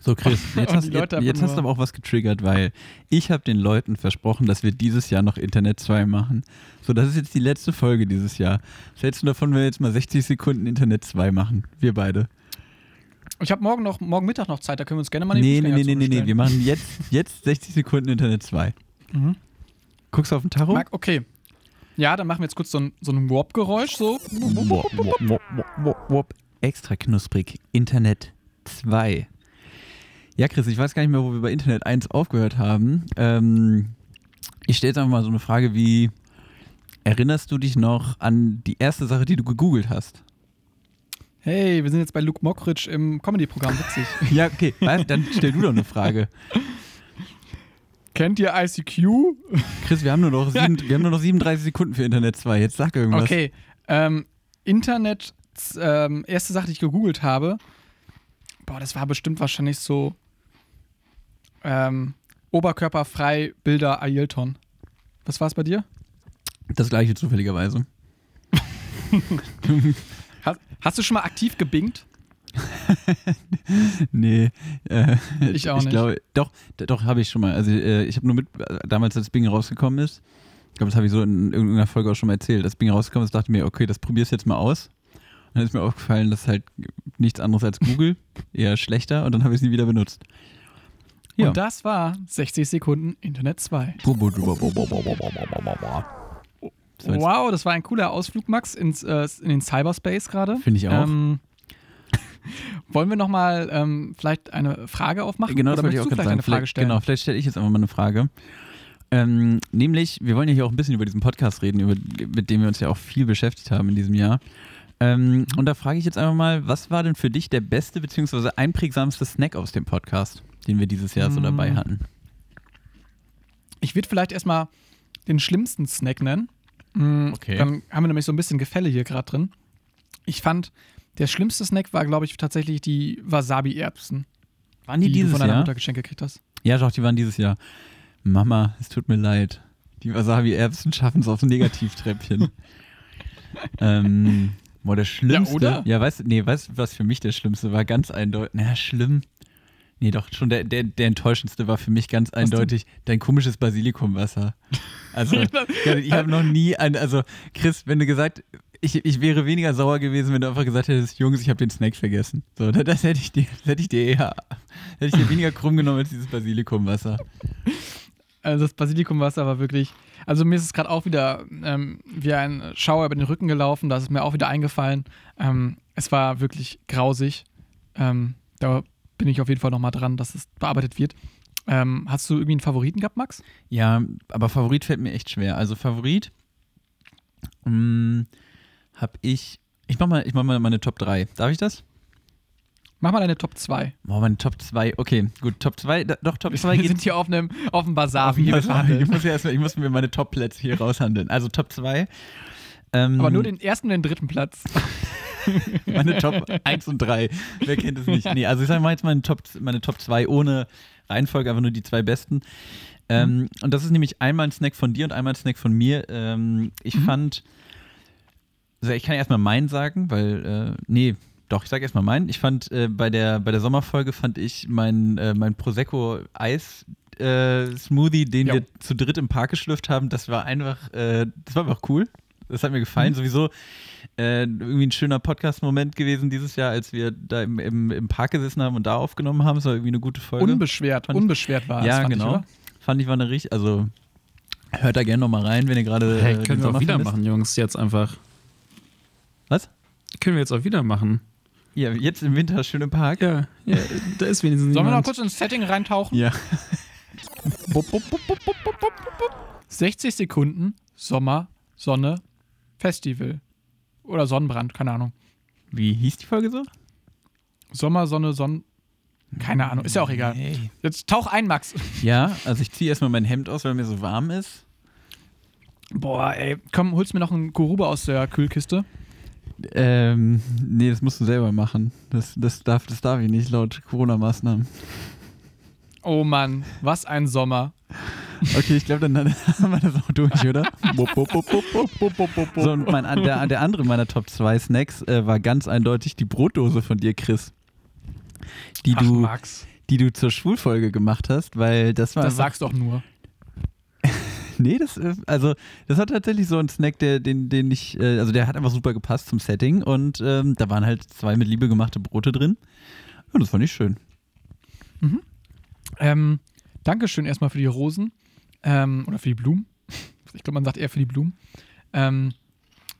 So, Chris, *laughs* jetzt, hast, die jetzt, jetzt hast du aber auch was getriggert, weil ich habe den Leuten versprochen, dass wir dieses Jahr noch Internet 2 machen. So, das ist jetzt die letzte Folge dieses Jahr. Was hältst du davon, wenn wir jetzt mal 60 Sekunden Internet 2 machen? Wir beide. Ich habe morgen noch, morgen Mittag noch Zeit, da können wir uns gerne mal in die Nee, nee, nee, nee, nee. Wir machen jetzt, jetzt 60 Sekunden Internet 2. Mhm. Guckst du auf den Tacho? Marc, okay. Ja, dann machen wir jetzt kurz so ein, so ein Warp-Geräusch, so. Wop, wop, wop, wop. Extra knusprig. Internet 2. Ja, Chris, ich weiß gar nicht mehr, wo wir bei Internet 1 aufgehört haben. Ähm, ich stelle jetzt einfach mal so eine Frage wie: Erinnerst du dich noch an die erste Sache, die du gegoogelt hast? Hey, wir sind jetzt bei Luke Mockridge im Comedy-Programm, witzig. *laughs* Ja, okay, dann stell du doch eine Frage. Kennt ihr ICQ? Chris, wir haben nur noch, *laughs* sieben, wir haben nur noch 37 Sekunden für Internet 2. Jetzt sag irgendwas. Okay, ähm, Internet, ähm, erste Sache, die ich gegoogelt habe, boah, das war bestimmt wahrscheinlich so ähm, oberkörperfrei Bilder Ailton. Was war es bei dir? Das gleiche zufälligerweise. *laughs* Hast, du schon mal aktiv gebingt? *laughs* Nee, äh, Ich auch nicht. glaube, doch, doch habe ich schon mal. Also äh, ich habe nur mit, damals als Bing rausgekommen ist, ich glaube, das habe ich so in irgendeiner Folge auch schon mal erzählt, als Bing rausgekommen ist, dachte ich mir, okay, das probierst du jetzt mal aus. Und dann ist mir aufgefallen, das ist halt nichts anderes als Google, *laughs* eher schlechter und dann habe ich es nie wieder benutzt. Ja. Und das war 60 Sekunden Internet 2. Jetzt- Wow, das war ein cooler Ausflug, Max, ins, äh, in den Cyberspace gerade. Finde ich auch. Ähm, *laughs* wollen wir nochmal ähm, vielleicht eine Frage aufmachen? Genau, Oder wollte ich auch sagen. eine Frage Vielleicht, stellen? genau, vielleicht stelle ich jetzt einfach mal eine Frage. Ähm, nämlich, wir wollen ja hier auch ein bisschen über diesen Podcast reden, über, mit dem wir uns ja auch viel beschäftigt haben in diesem Jahr. Ähm, und da frage ich jetzt einfach mal, was war denn für dich der beste bzw. einprägsamste Snack aus dem Podcast, den wir dieses Jahr so Mm. dabei hatten? Ich würde vielleicht erstmal den schlimmsten Snack nennen. Mm, Okay. Dann haben wir nämlich so ein bisschen Gefälle hier gerade drin. Ich fand, der schlimmste Snack war, glaube ich, tatsächlich die Wasabi-Erbsen, Waren die, die, du von dieses deiner Jahr? Mutter geschenkt gekriegt hast. Ja, doch, die waren dieses Jahr. Mama, es tut mir leid. Die Wasabi-Erbsen schaffen es aufs Negativtreppchen. *laughs* ähm, boah, der Schlimmste. oder? Ja, weißt du, nee, weißt du, was für mich der Schlimmste war? Ganz eindeutig. Na, schlimm. Nee, doch, schon der, der, der enttäuschendste war für mich ganz denn? eindeutig dein komisches Basilikumwasser. Also, *laughs* ich habe noch nie ein, also, Chris, wenn du gesagt, ich, ich wäre weniger sauer gewesen, wenn du einfach gesagt hättest, Jungs, ich habe den Snack vergessen. So, das, das hätte ich dir, das hätte ich dir eher, hätte ich dir weniger krumm genommen als dieses Basilikumwasser. Also das Basilikumwasser war wirklich. Also mir ist es gerade auch wieder ähm, wie ein Schauer über den Rücken gelaufen. Da ist es mir auch wieder eingefallen. Ähm, es war wirklich grausig. Ähm, da bin ich auf jeden Fall nochmal dran, dass es bearbeitet wird. Ähm, hast du irgendwie einen Favoriten gehabt, Max? Ja, aber Favorit fällt mir echt schwer. Also Favorit mh, habe ich. Ich mach mal, ich mach mal meine Top 3. Darf ich das? Mach mal deine Top 2. Boah, meine Top 2. Okay, gut, Top 2. da- Doch, Top 2 Wir geht sind hier auf einem, auf einem ich, hier muss, verhandeln. ich, muss ja erstmal, ich muss mir meine Top-Plätze hier raushandeln. Also Top 2. Ähm, Aber nur den ersten und den dritten Platz. *laughs* *laughs* meine Top 1 und 3. Wer kennt es nicht? Nee, also ich sage mal jetzt meine Top, meine Top 2 ohne Reihenfolge, einfach nur die zwei besten. Ähm, Und das ist nämlich einmal ein Snack von dir und einmal ein Snack von mir. Ähm, ich fand, also ich kann erstmal meinen sagen, weil, äh, nee, doch, ich sage erstmal meinen. Ich fand äh, bei, der, bei der Sommerfolge fand ich mein, äh, mein Prosecco Eis äh, Smoothie, den Jo. wir zu dritt im Park geschlürft haben, das war einfach, äh, das war einfach cool. Das hat mir gefallen. Sowieso äh, irgendwie ein schöner Podcast-Moment gewesen dieses Jahr, als wir da im, im, im Park gesessen haben und da aufgenommen haben. Es war irgendwie eine gute Folge. Unbeschwert, Fand ich- unbeschwert war es. ja, fand genau. Ich? Fand ich war eine richtig, also hört da gerne nochmal rein, wenn ihr gerade. Hey, den können wir auch wieder vermisst. machen, Jungs, jetzt einfach. Was? Können wir jetzt auch wieder machen. Ja, jetzt im Winter schön im Park. Ja, ja da ist wenigstens Sollen wir noch kurz ins Setting reintauchen? Ja. Bup, bup, bup, bup, bup, bup, bup, bup. 60 Sekunden Sommer, Sonne, Festival. Oder Sonnenbrand, keine Ahnung. Wie hieß die Folge so? Sommer, Sonne, Sonn. Keine Ahnung, ist ja auch egal. Hey. Jetzt tauch ein, Max. Ja, also ich ziehe erstmal mein Hemd aus, weil mir so warm ist. Boah, ey, komm, holst mir noch einen Kuruba aus der Kühlkiste. Ähm, nee, das musst du selber machen. Das, das, darf, das darf ich nicht laut Corona-Maßnahmen. Oh Mann, was ein Sommer. Okay, ich glaube, dann *laughs* haben wir das auch durch, oder? so, und mein, der, der andere meiner Top 2 Snacks äh, war ganz eindeutig die Brotdose von dir, Chris. Die Ach, du, Max. die du zur Schulfolge gemacht hast, weil das war. Das sagst doch nur. *laughs* nee, das äh, also das war tatsächlich so ein Snack, der, den, den ich, äh, also der hat einfach super gepasst zum Setting und ähm, da waren halt zwei mit Liebe gemachte Brote drin. Und das fand ich schön. Mhm. Ähm, Dankeschön erstmal für die Rosen. Ähm, oder für die Blumen. *laughs* Ich glaube, man sagt eher für die Blumen. Ähm,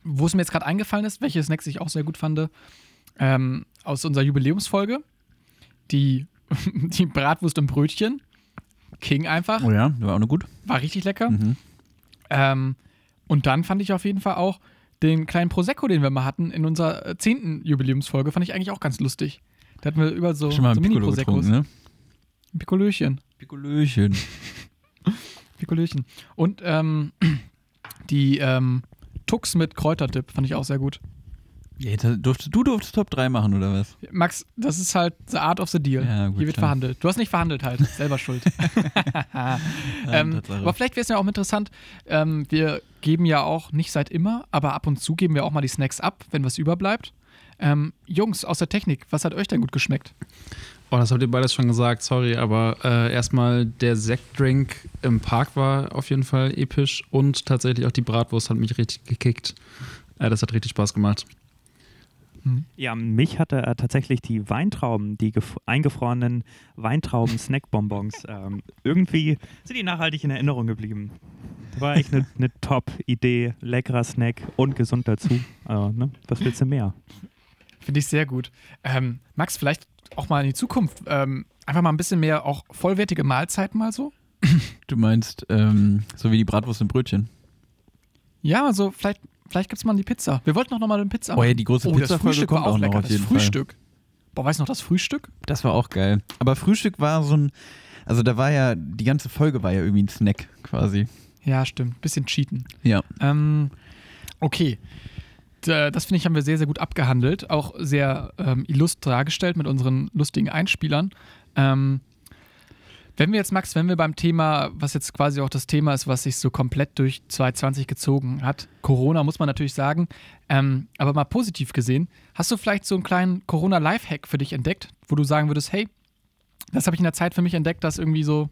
wo es mir jetzt gerade eingefallen ist, welche Snacks ich auch sehr gut fand, ähm, aus unserer Jubiläumsfolge, die, *laughs* die Bratwurst im Brötchen. King einfach. Oh ja, war auch noch gut. War richtig lecker. Mhm. Ähm, und dann fand ich auf jeden Fall auch den kleinen Prosecco, den wir mal hatten in unserer äh, zehnten Jubiläumsfolge, fand ich eigentlich auch ganz lustig. Da hatten wir über so, Schon mal so ein Piccolo Mini-Proseccos. getrunken, ne? Pikolöchen. Pikolöchen. *laughs* Pikolöchen. Und ähm, *clears throat* die ähm, Tux mit Kräuterdip fand ich auch sehr gut. Ja, durftest, du durftest Top 3 machen, oder was? Max, das ist halt the art of the deal. Ja, gut, Hier wird klar. verhandelt. Du hast nicht verhandelt halt. *laughs* Selber schuld. *laughs* ähm, aber vielleicht wäre es ja auch interessant, ähm, wir geben ja auch, nicht seit immer, aber ab und zu geben wir auch mal die Snacks ab, wenn was überbleibt. Ähm, Jungs aus der Technik, was hat euch denn gut geschmeckt? Oh, das habt ihr beides schon gesagt, sorry, aber äh, erstmal der Sektdrink im Park war auf jeden Fall episch und tatsächlich auch die Bratwurst hat mich richtig gekickt. Äh, das hat richtig Spaß gemacht. Ja, mich hatte äh, tatsächlich die Weintrauben, die gef- eingefrorenen Weintrauben-Snackbonbons, *laughs* ähm, irgendwie sind die nachhaltig in Erinnerung geblieben. Das war echt eine ne Top-Idee, leckerer Snack und gesund dazu. Also, ne? Was willst du mehr? Finde ich sehr gut. Ähm, Max, vielleicht auch mal in die Zukunft ähm, einfach mal ein bisschen mehr auch vollwertige Mahlzeiten mal so? *laughs* Du meinst, ähm, so wie die Bratwurst im Brötchen. Ja, also vielleicht, vielleicht gibt es mal die Pizza. Wir wollten noch mal eine Pizza Oh ja, die große oh, das Pizzafolge Frühstück kommt war auch, auch noch lecker. auf jeden das Fall. Frühstück. Boah, weißt du noch das Frühstück? Das war auch geil. Aber Frühstück war so ein, also da war ja, die ganze Folge war ja irgendwie ein Snack quasi. Ja, stimmt. Bisschen cheaten. Ja. Ähm, okay. D- Das finde ich, haben wir sehr, sehr gut abgehandelt. Auch sehr ähm, illustr dargestellt mit unseren lustigen Einspielern. Ähm, wenn wir jetzt, Max, wenn wir beim Thema, was jetzt quasi auch das Thema ist, was sich so komplett durch 2020 gezogen hat, Corona, muss man natürlich sagen, ähm, aber mal positiv gesehen, hast du vielleicht so einen kleinen Corona-Lifehack für dich entdeckt, wo du sagen würdest, hey, das habe ich in der Zeit für mich entdeckt, das irgendwie so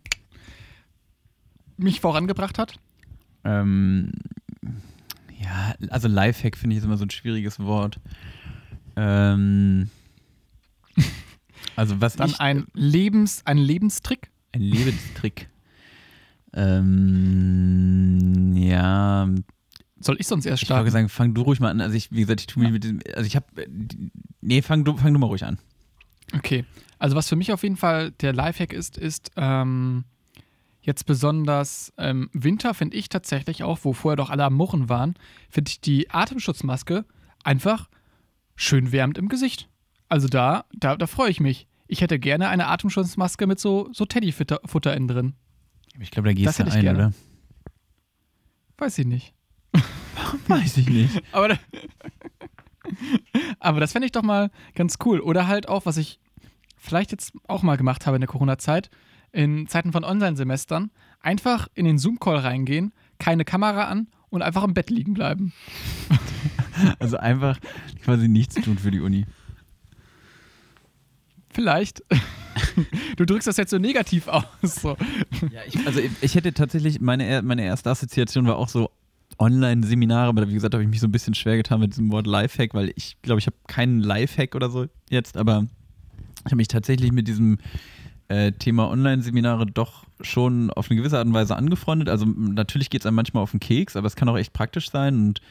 mich vorangebracht hat? Ähm, ja, also Lifehack finde ich ist immer so ein schwieriges Wort. Ähm, *laughs* also was Dann ich, ein Lebens, ein Lebenstrick? ein Lebenstrick. *laughs* ähm, ja, Soll ich sonst erst ich wollte starten? sagen, fang du ruhig mal an. Also ich, wie gesagt, ich tue mich mit diesem, also ich habe, nee, fang du, fang du mal ruhig an. Okay. Also was für mich auf jeden Fall der Lifehack ist, ist ähm, jetzt besonders im Winter finde ich tatsächlich auch, wo vorher doch alle am Murren waren, finde ich die Atemschutzmaske einfach schön wärmend im Gesicht. Also da, da, da freue ich mich. Ich hätte gerne eine Atemschutzmaske mit so, so Teddyfutter innen drin. Ich glaube, da gehst Das du ein, gerne. oder? Weiß ich nicht. *laughs* Weiß ich nicht. *laughs* Aber, da- *laughs* aber das fände ich doch mal ganz cool. Oder halt auch, was ich vielleicht jetzt auch mal gemacht habe in der Corona-Zeit, in Zeiten von Online-Semestern, einfach in den Zoom-Call reingehen, keine Kamera an und einfach im Bett liegen bleiben. *laughs* Also einfach quasi nichts tun für die Uni. Vielleicht. Du drückst das jetzt so negativ aus. So. Ja, ich, also ich, ich hätte tatsächlich, meine, meine erste Assoziation war auch so Online-Seminare, aber wie gesagt, habe ich mich so ein bisschen schwer getan mit diesem Wort Lifehack, weil ich glaube, ich habe keinen Lifehack oder so jetzt, aber ich habe mich tatsächlich mit diesem äh, Thema Online-Seminare doch schon auf eine gewisse Art und Weise angefreundet. Also natürlich geht es einem manchmal auf den Keks, aber es kann auch echt praktisch sein und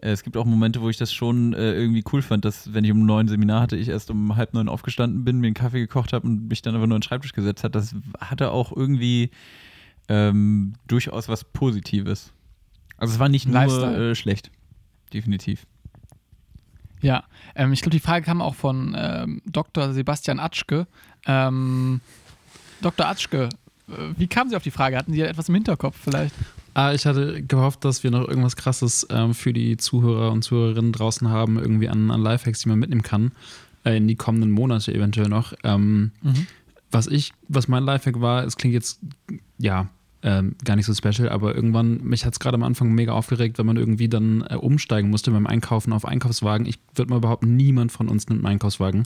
äh, es gibt auch Momente, wo ich das schon äh, irgendwie cool fand, dass wenn ich um neun Seminar hatte, ich erst um halb neun aufgestanden bin, mir einen Kaffee gekocht habe und mich dann einfach nur an den Schreibtisch gesetzt hat. Das hatte auch irgendwie ähm, durchaus was Positives. Also es war nicht nur äh, schlecht. Definitiv. Ja, ähm, ich glaube, die Frage kam auch von ähm, Dr. Sebastian Atschke. Ähm, Dr. Atschke, äh, wie kamen Sie auf die Frage? Hatten Sie etwas im Hinterkopf vielleicht? Ah, ich hatte gehofft, dass wir noch irgendwas Krasses ähm, für die Zuhörer und Zuhörerinnen draußen haben, irgendwie an, an Lifehacks, die man mitnehmen kann, äh, in die kommenden Monate eventuell noch. Ähm, Mhm. Was ich, was mein Lifehack war, es klingt jetzt, ja, ähm, gar nicht so special, aber irgendwann, mich hat es gerade am Anfang mega aufgeregt, wenn man irgendwie dann äh, umsteigen musste beim Einkaufen auf Einkaufswagen. Ich würde mal behaupten, niemand von uns nimmt einen Einkaufswagen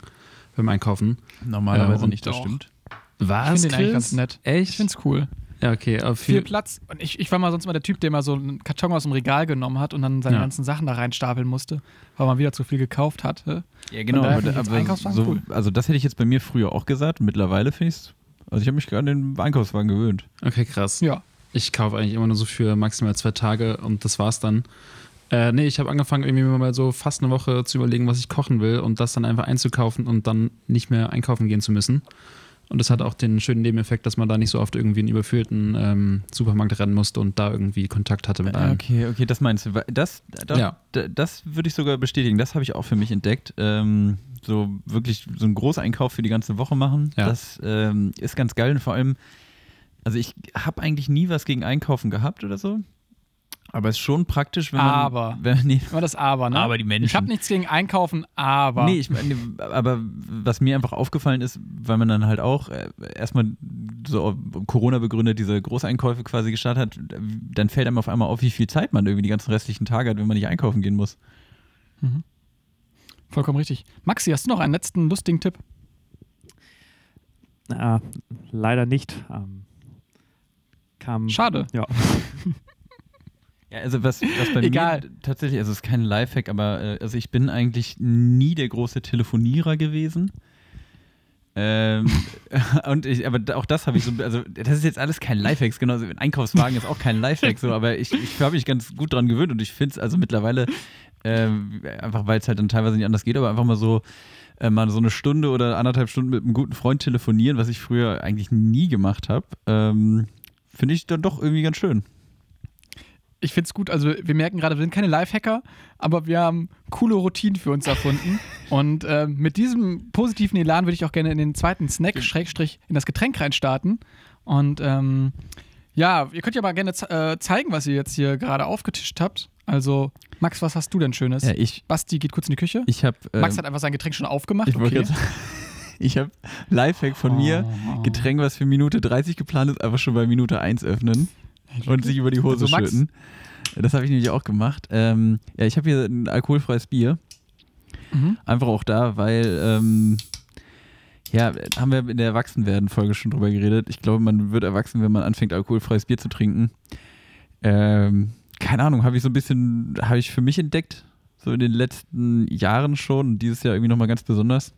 beim Einkaufen. Normalerweise Ähm, nicht, das stimmt. Was? Ich finde den eigentlich ganz nett. Echt? Ich finde es cool. Ja, okay. Aber Viel viel, Platz. Und ich, ich war mal sonst mal der Typ, der mal so einen Karton aus dem Regal genommen hat und dann seine Ja. ganzen Sachen da reinstapeln musste, weil man wieder zu viel gekauft hatte. Ja, genau. Aber, aber so, cool. Also das hätte ich jetzt bei mir früher auch gesagt. Mittlerweile finde ich es, also ich habe mich an den Einkaufswagen gewöhnt. okay, krass. Ja. Ich kaufe eigentlich immer nur so für maximal zwei Tage und das war's dann. Äh, nee, ich habe angefangen, irgendwie mal so fast eine Woche zu überlegen, was ich kochen will und das dann einfach einzukaufen und dann nicht mehr einkaufen gehen zu müssen. Und das hat auch den schönen Nebeneffekt, dass man da nicht so oft irgendwie in einen überfüllten ähm, Supermarkt rennen musste und da irgendwie Kontakt hatte mit einem. Okay, okay, das meinst du. Das, das, Ja. da- das würde ich sogar bestätigen. Das habe ich auch für mich entdeckt. Ähm, so wirklich so einen Großeinkauf für die ganze Woche machen. Ja. Das ähm, ist ganz geil. Und vor allem, also ich habe eigentlich nie was gegen Einkaufen gehabt oder so. Aber es ist schon praktisch, wenn man. Aber. Wenn, nee, Immer das Aber, ne? Aber die Menschen. Ich habe nichts gegen Einkaufen, aber. Nee, ich meine, aber was mir einfach aufgefallen ist, weil man dann halt auch äh, erstmal so Corona begründet diese Großeinkäufe quasi gestartet hat, dann fällt einem auf einmal auf, wie viel Zeit man irgendwie die ganzen restlichen Tage hat, wenn man nicht einkaufen gehen muss. Vollkommen richtig. Maxi, hast du noch einen letzten lustigen Tipp? Ah, leider nicht. Ähm, kam, Schade. Ja. *laughs* Ja, also was, was bei Egal. mir tatsächlich, also es ist kein Lifehack, aber äh, also ich bin eigentlich nie der große Telefonierer gewesen. Ähm, *laughs* und ich, aber auch das habe ich so, also das ist jetzt alles kein Lifehack, genauso ein Einkaufswagen ist auch kein Lifehack, so, aber ich, ich habe mich ganz gut dran gewöhnt und ich finde es also mittlerweile, ähm, einfach weil es halt dann teilweise nicht anders geht, aber einfach mal so, äh, mal so eine Stunde oder anderthalb Stunden mit einem guten Freund telefonieren, was ich früher eigentlich nie gemacht habe, ähm, finde ich dann doch irgendwie ganz schön. Ich finde es gut. Also, wir merken gerade, wir sind keine Lifehacker, aber wir haben coole Routinen für uns erfunden. *laughs* Und äh, mit diesem positiven Elan würde ich auch gerne in den zweiten Snack, Schrägstrich, in das Getränk reinstarten. Und ähm, Ja, ihr könnt ja mal gerne äh, zeigen, was ihr jetzt hier gerade aufgetischt habt. Also, Max, was hast du denn Schönes? Ja, ich, Basti geht kurz in die Küche. ich habe. Max hat einfach sein Getränk schon aufgemacht. ich okay. *laughs* ich habe Lifehack von mir. Oh. Getränk, was für Minute 30 geplant ist, einfach schon bei Minute 1 öffnen und sich über die Hose Also schütten. Das habe ich nämlich auch gemacht. Ähm, ja, ich habe hier ein alkoholfreies Bier. Mhm. Einfach auch da, weil, ähm, ja, haben wir in der Erwachsenwerden-Folge schon drüber geredet. Ich glaube, man wird erwachsen, wenn man anfängt, alkoholfreies Bier zu trinken. Ähm, keine Ahnung, habe ich so ein bisschen, habe ich für mich entdeckt, so in den letzten Jahren schon und dieses Jahr irgendwie nochmal ganz besonders.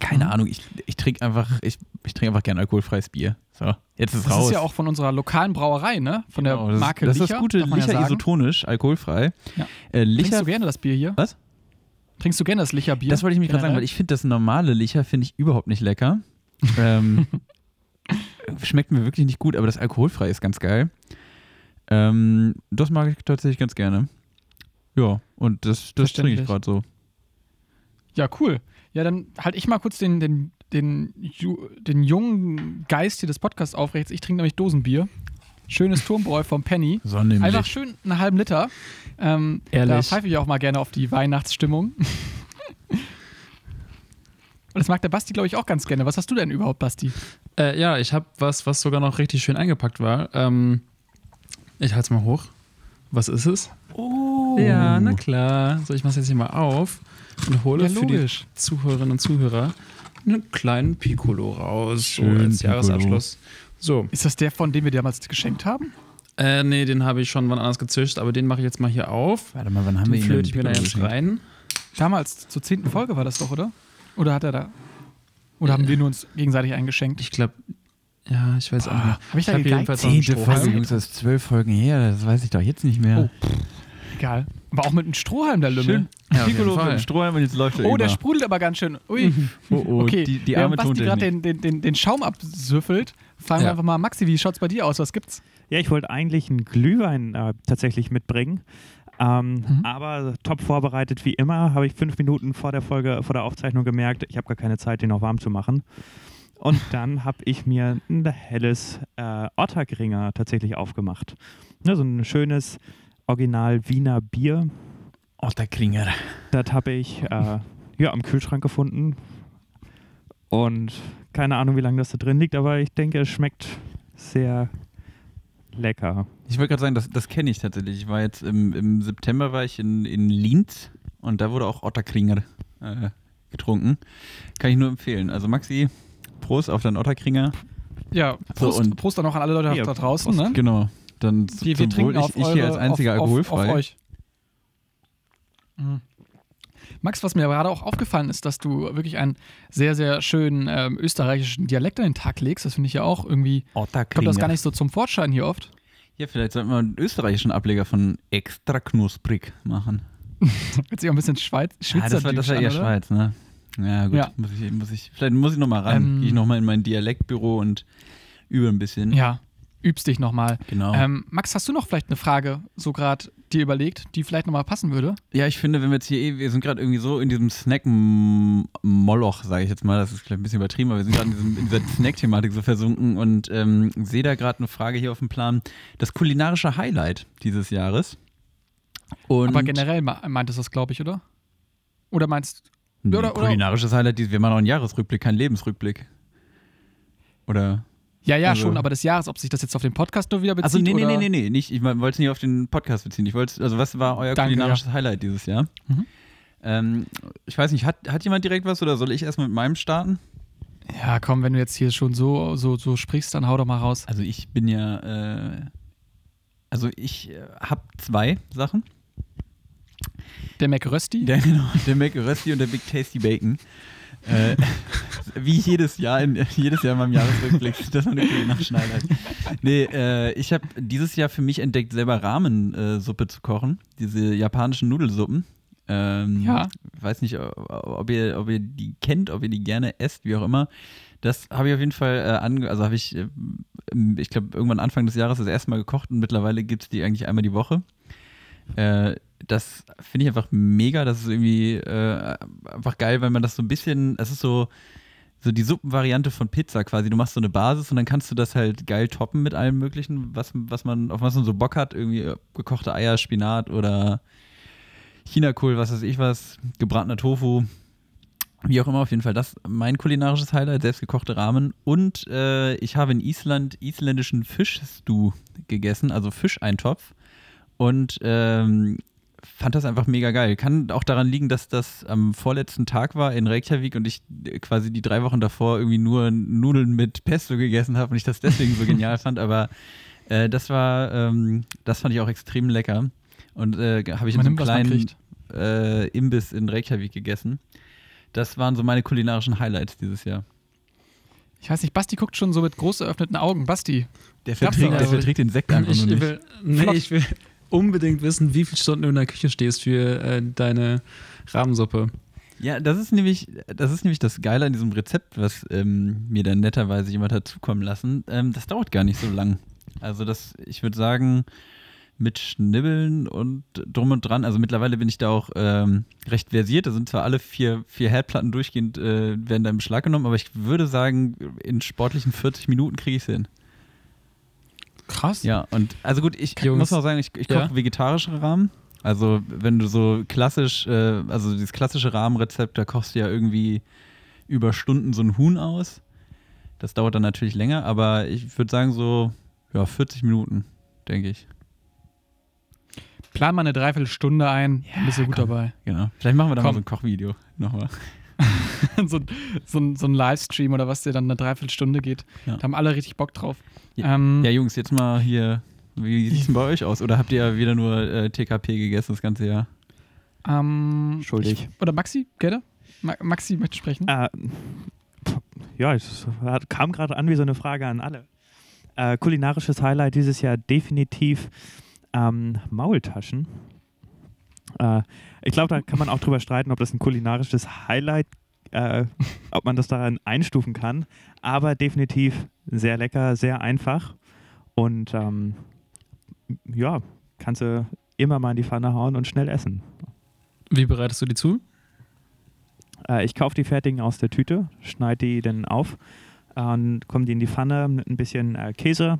Keine Mhm. Ahnung, ich, ich trinke einfach, ich, ich trinke einfach gern alkoholfreies Bier. So, jetzt ist Das raus. ist ja auch von unserer lokalen Brauerei, ne? Von Genau, der das, Marke Das ist Licher. das gute ja Licher sagen. isotonisch, alkoholfrei. Ja. Äh, Trinkst Licher, du gerne das Bier hier? Was? Trinkst du gerne das Licher-Bier? das wollte ich mich gerade sagen, weil ich finde das normale Licher finde ich überhaupt nicht lecker. *laughs* ähm, schmeckt mir wirklich nicht gut, aber das alkoholfrei ist ganz geil. Ähm, das mag ich tatsächlich ganz gerne. Ja, und das, das trinke ich gerade so. Ja, cool. Ja, dann halt ich mal kurz den, den, den, den jungen Geist hier des Podcasts aufrechts. Ich trinke nämlich Dosenbier. Schönes Turmbräu vom Penny. So nämlich. Einfach schön einen halben Liter. Ähm, Ehrlich? Da pfeife ich auch mal gerne auf die Weihnachtsstimmung. Und *laughs* das mag der Basti, glaube ich, auch ganz gerne. Was hast du denn überhaupt, Basti? Äh, ja, ich habe was, was sogar noch richtig schön eingepackt war. Ähm, ich halte es mal hoch. Was ist es? Oh. Ja, na klar. So, ich mache es jetzt hier mal auf und hole Ja, für die. Zuhörerinnen und Zuhörer einen kleinen Piccolo raus, Schön, so als Piccolo. Jahresabschluss. So, Ist das der, von dem wir damals geschenkt haben? äh, nee, den habe ich schon wann anders gezischt, aber den mache ich jetzt mal hier auf. Warte mal, wann haben Den wir ihn flöte ich mir da jetzt rein. Damals, zur zehnten Folge war das doch, oder? Oder hat er da? Oder haben wir nur uns gegenseitig eingeschenkt? Ich glaube, ja, ich weiß auch nicht mehr. Habe ich da hab hier gegeigt? jedenfalls Zehnte. Folge, Jungs, das ist zwölf Folgen her, das weiß ich doch jetzt nicht mehr. Oh. Egal. Aber auch mit einem Strohhalm, der Lümmel. Schön. Ja, Piccolo mit dem Strohhalm und jetzt läuft er Oh, der sprudelt aber ganz schön. Ui. oh, oh, Okay, die, die während arme Basti gerade den, den, den, den Schaum absüffelt, fragen wir Ja. einfach mal, Maxi, wie schaut's bei dir aus? Was gibt's? Ja, ich wollte eigentlich einen Glühwein äh, tatsächlich mitbringen. Ähm, Mhm. Aber top vorbereitet wie immer, habe ich fünf Minuten vor der Folge, vor der Aufzeichnung gemerkt, ich habe gar keine Zeit, den noch warm zu machen. Und *laughs* dann habe ich mir ein helles äh, Ottergringer tatsächlich aufgemacht. Ja, so ein schönes Original Wiener Bier. Otterkringer. Das habe ich äh, ja, am Kühlschrank gefunden. Und keine Ahnung, wie lange das da drin liegt, aber ich denke, es schmeckt sehr lecker. Ich wollte gerade sagen, das, das kenne ich tatsächlich. Ich war jetzt im, im September war ich in, in Linz und da wurde auch Otterkringer äh, getrunken. Kann ich nur empfehlen. Also Maxi, Prost auf deinen Otterkringer. Ja, So, Prost, und- Prost dann auch an alle Leute Ja, da draußen. Prost. Ne? Genau. Dann Wir, wir zum Wohl. ich, ich eure, hier als einziger auf, alkoholfrei. Auf, auf euch. Mhm. Max, was mir gerade auch aufgefallen ist, dass du wirklich einen sehr, sehr schönen ähm, österreichischen Dialekt an den Tag legst. Das finde ich ja auch irgendwie, kommt das gar nicht so zum Vorschein hier oft. Ja, vielleicht sollten wir einen österreichischen Ableger von extra knusprig machen. *laughs* Hört sich auch ein bisschen Schweiz, Ah, das war, das war an, eher? Schweiz, ne? Ja, gut. Ja. Muss ich, muss ich, vielleicht muss ich nochmal ran. Ähm, Gehe ich nochmal in mein Dialektbüro und übe ein bisschen. Ja, übst dich nochmal. Genau. Ähm, Max, hast du noch vielleicht eine Frage so gerade dir überlegt, die vielleicht nochmal passen würde? Ja, ich finde, wenn wir jetzt hier eh, wir sind gerade irgendwie so in diesem Snack-Moloch, sage ich jetzt mal, das ist vielleicht ein bisschen übertrieben, aber wir sind gerade in, in dieser Snack-Thematik so versunken und ähm, sehe da gerade eine Frage hier auf dem Plan. Das kulinarische Highlight dieses Jahres. Und Aber generell me- meintest du das, glaube ich, oder? Oder meinst Nee, oder- oder- kulinarisches Highlight, wir machen auch einen Jahresrückblick, keinen Lebensrückblick. Oder? Ja, ja, Also- schon, aber des Jahres, ob sich das jetzt auf den Podcast nur wieder bezieht? Also nee, nee, nee, nee, nee, nicht. Ich wollte es nicht auf den Podcast beziehen. Ich wollte, also was war euer Danke, kulinarisches Highlight dieses Jahr? Mhm. Ähm, ich weiß nicht, hat, hat jemand direkt was oder soll ich erstmal mit meinem starten? Ja, komm, wenn du jetzt hier schon so, so, so sprichst, dann hau doch mal raus. Also ich bin ja, äh, also ich äh, habe zwei Sachen. Der McRösti? Der, *laughs* genau, der Mac Rösti und der Big Tasty Bacon. Äh, *laughs* wie jedes Jahr, in, jedes Jahr in meinem Jahresrückblick. *laughs* Das war eine kulinarische Highlight. Nee, äh, ich habe dieses Jahr für mich entdeckt, selber Ramen-Suppe zu kochen. Diese japanischen Nudelsuppen. Ähm, Ja. Weiß nicht, ob ihr, ob ihr die kennt, ob ihr die gerne esst, wie auch immer. Das habe ich auf jeden Fall äh, ange also habe ich, äh, ich glaube, irgendwann Anfang des Jahres das erste Mal gekocht und mittlerweile gibt es die eigentlich einmal die Woche. Äh, das finde ich einfach mega. Das ist irgendwie äh, einfach geil, weil man das so ein bisschen, es ist so, so die Suppenvariante von Pizza quasi. Du machst so eine Basis und dann kannst du das halt geil toppen mit allem möglichen, was, was man, auf was man so Bock hat. Irgendwie äh, gekochte Eier, Spinat oder Chinakohl, was weiß ich was, gebratener Tofu. Wie auch immer, auf jeden Fall das mein kulinarisches Highlight, selbstgekochte Ramen. Und äh, ich habe in Island isländischen Fischstew gegessen, also Fischeintopf. Und ähm, fand das einfach mega geil. Kann auch daran liegen, dass das am vorletzten Tag war in Reykjavik und ich quasi die drei Wochen davor irgendwie nur Nudeln mit Pesto gegessen habe und ich das deswegen so genial fand. Aber äh, das war, ähm, das fand ich auch extrem lecker. Und äh, habe ich in so einem kleinen äh, Imbiss in Reykjavik gegessen. Das waren so meine kulinarischen Highlights dieses Jahr. Ich weiß nicht, Basti guckt schon so mit groß eröffneten Augen. Basti. Der verträgt, der verträgt den Sekt einfach ich, nur nicht. Will, nee, ich will unbedingt wissen, wie viele Stunden du in der Küche stehst für äh, deine Rahmensuppe. Ja, das ist nämlich, das ist nämlich das Geile an diesem Rezept, was ähm, mir dann netterweise jemand hat zukommen lassen. Ähm, das dauert gar nicht so lang. Also das, ich würde sagen, mit Schnibbeln und drum und dran. Also mittlerweile bin ich da auch ähm, recht versiert. Da sind zwar alle vier, vier Herdplatten durchgehend, äh, werden da im Schlag genommen, aber ich würde sagen, in sportlichen 40 Minuten kriege ich es hin. Krass. Ja, und also gut, ich Jungs, muss auch sagen, ich, ich koche ja? vegetarische Rahmen. Also wenn du so klassisch, äh, also dieses klassische Rahmenrezept, da kochst du ja irgendwie über Stunden so ein Huhn aus. Das dauert dann natürlich länger, aber ich würde sagen so, ja, 40 Minuten, denke ich. Plan mal eine Dreiviertelstunde ein, dann bist du gut komm. dabei. Genau. Vielleicht machen wir da mal so ein Kochvideo nochmal. *laughs* so, so, ein- so ein Livestream oder was, der dann eine Dreiviertelstunde geht. Ja. Da haben alle richtig Bock drauf. Ja, Ähm, ja, Jungs, jetzt mal hier, wie sieht es denn bei euch aus? Oder habt ihr wieder nur äh, TKP gegessen das ganze Jahr? ähm, Schuldig. Ich, oder Maxi, Gerda? Ma Maxi möchte sprechen. Äh, ja, es kam gerade an wie so eine Frage an alle. Äh, kulinarisches Highlight dieses Jahr definitiv ähm, Maultaschen. Äh, ich glaube, da kann man auch drüber streiten, ob das ein kulinarisches Highlight, äh, *laughs* ob man das daran einstufen kann. Aber definitiv sehr lecker, sehr einfach. Und ähm, ja, kannst du immer mal in die Pfanne hauen und schnell essen. Wie bereitest du die zu? Äh, ich kaufe die fertigen aus der Tüte, schneide die dann auf äh, und kommen die in die Pfanne mit ein bisschen äh, Käse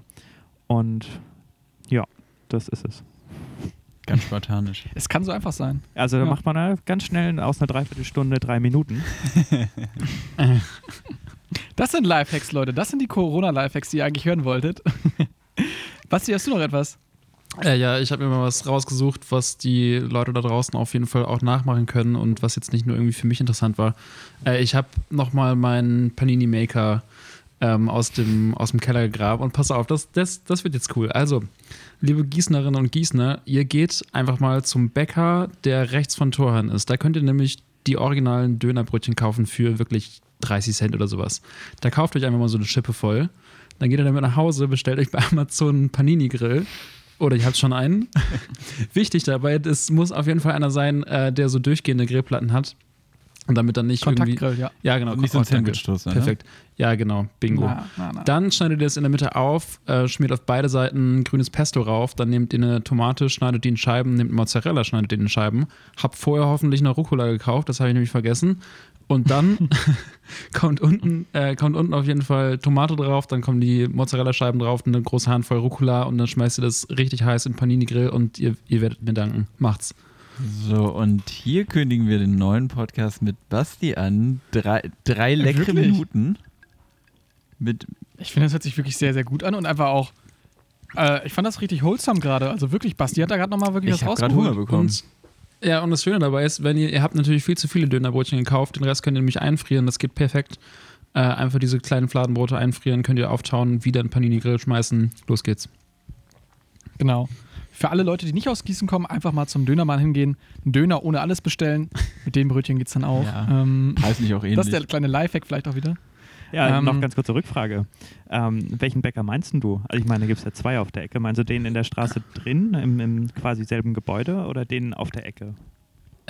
und ja, das ist es. Ganz spartanisch. Es kann so einfach sein. Also da Ja. macht man ganz schnell aus einer Dreiviertelstunde drei Minuten. *laughs* Das sind Lifehacks, Leute. Das sind die Corona-Lifehacks, die ihr eigentlich hören wolltet. *laughs* Basti, hast du noch etwas? Äh, ja, ich habe mir mal was rausgesucht, was die Leute da draußen auf jeden Fall auch nachmachen können und was jetzt nicht nur irgendwie für mich interessant war. Äh, ich habe nochmal meinen Panini Maker ähm, aus, dem, aus dem Keller gegraben und pass auf, das, das, das wird jetzt cool. Also, liebe Gießnerinnen und Gießner, ihr geht einfach mal zum Bäcker, der rechts von Torhahn ist. Da könnt ihr nämlich die originalen Dönerbrötchen kaufen für wirklich 30 Cent oder sowas. Da kauft euch einfach mal so eine Schippe voll. Dann geht ihr damit nach Hause, bestellt euch bei Amazon einen Panini-Grill. Oder ihr habt schon einen. *laughs* Wichtig dabei, es muss auf jeden Fall einer sein, äh, der so durchgehende Grillplatten hat. Und damit dann nicht irgendwie. Ja. Ja, genau. Nicht so ein ne? Perfekt. Ja, genau. Bingo. Na, na, na. Dann schneidet ihr das in der Mitte auf, äh, schmiert auf beide Seiten grünes Pesto rauf, dann nehmt ihr eine Tomate, schneidet die in Scheiben, nehmt Mozzarella, schneidet die in Scheiben. Habt vorher hoffentlich eine Rucola gekauft, das habe ich nämlich vergessen. Und dann *laughs* *laughs* kommt, unten, äh, kommt unten auf jeden Fall Tomate drauf, dann kommen die Mozzarella-Scheiben drauf, eine große Handvoll Rucola und dann schmeißt ihr das richtig heiß in Panini-Grill und ihr, ihr werdet mir danken. Macht's. So, und hier kündigen wir den neuen Podcast mit Basti an. Drei, drei leckere Wirklich? Minuten. Mit, Ich finde, das hört sich wirklich sehr, sehr gut an und einfach auch. Äh, ich fand das richtig wholesome gerade. Also wirklich, Basti hat da gerade nochmal wirklich ich was gerade Hunger rausgeholt. bekommen. Und, ja, und das Schöne dabei ist, wenn ihr, ihr habt natürlich viel zu viele Dönerbrötchen gekauft, den Rest könnt ihr nämlich einfrieren, das geht perfekt. Äh, einfach diese kleinen Fladenbrote einfrieren, könnt ihr auftauen, wieder in Panini-Grill schmeißen, los geht's. Genau. Für alle Leute, die nicht aus Gießen kommen, einfach mal zum Dönermann hingehen, einen Döner ohne alles bestellen. Mit dem Brötchen geht's dann auch. Ja. Ähm, Heißt nicht auch ähnlich. das ist der kleine Lifehack vielleicht auch wieder. Ja, Ähm, noch ganz kurze Rückfrage. Ähm, welchen Bäcker meinst du? Also ich meine, da gibt es ja zwei auf der Ecke. Meinst du den in der Straße drin, im, im quasi selben Gebäude oder den auf der Ecke?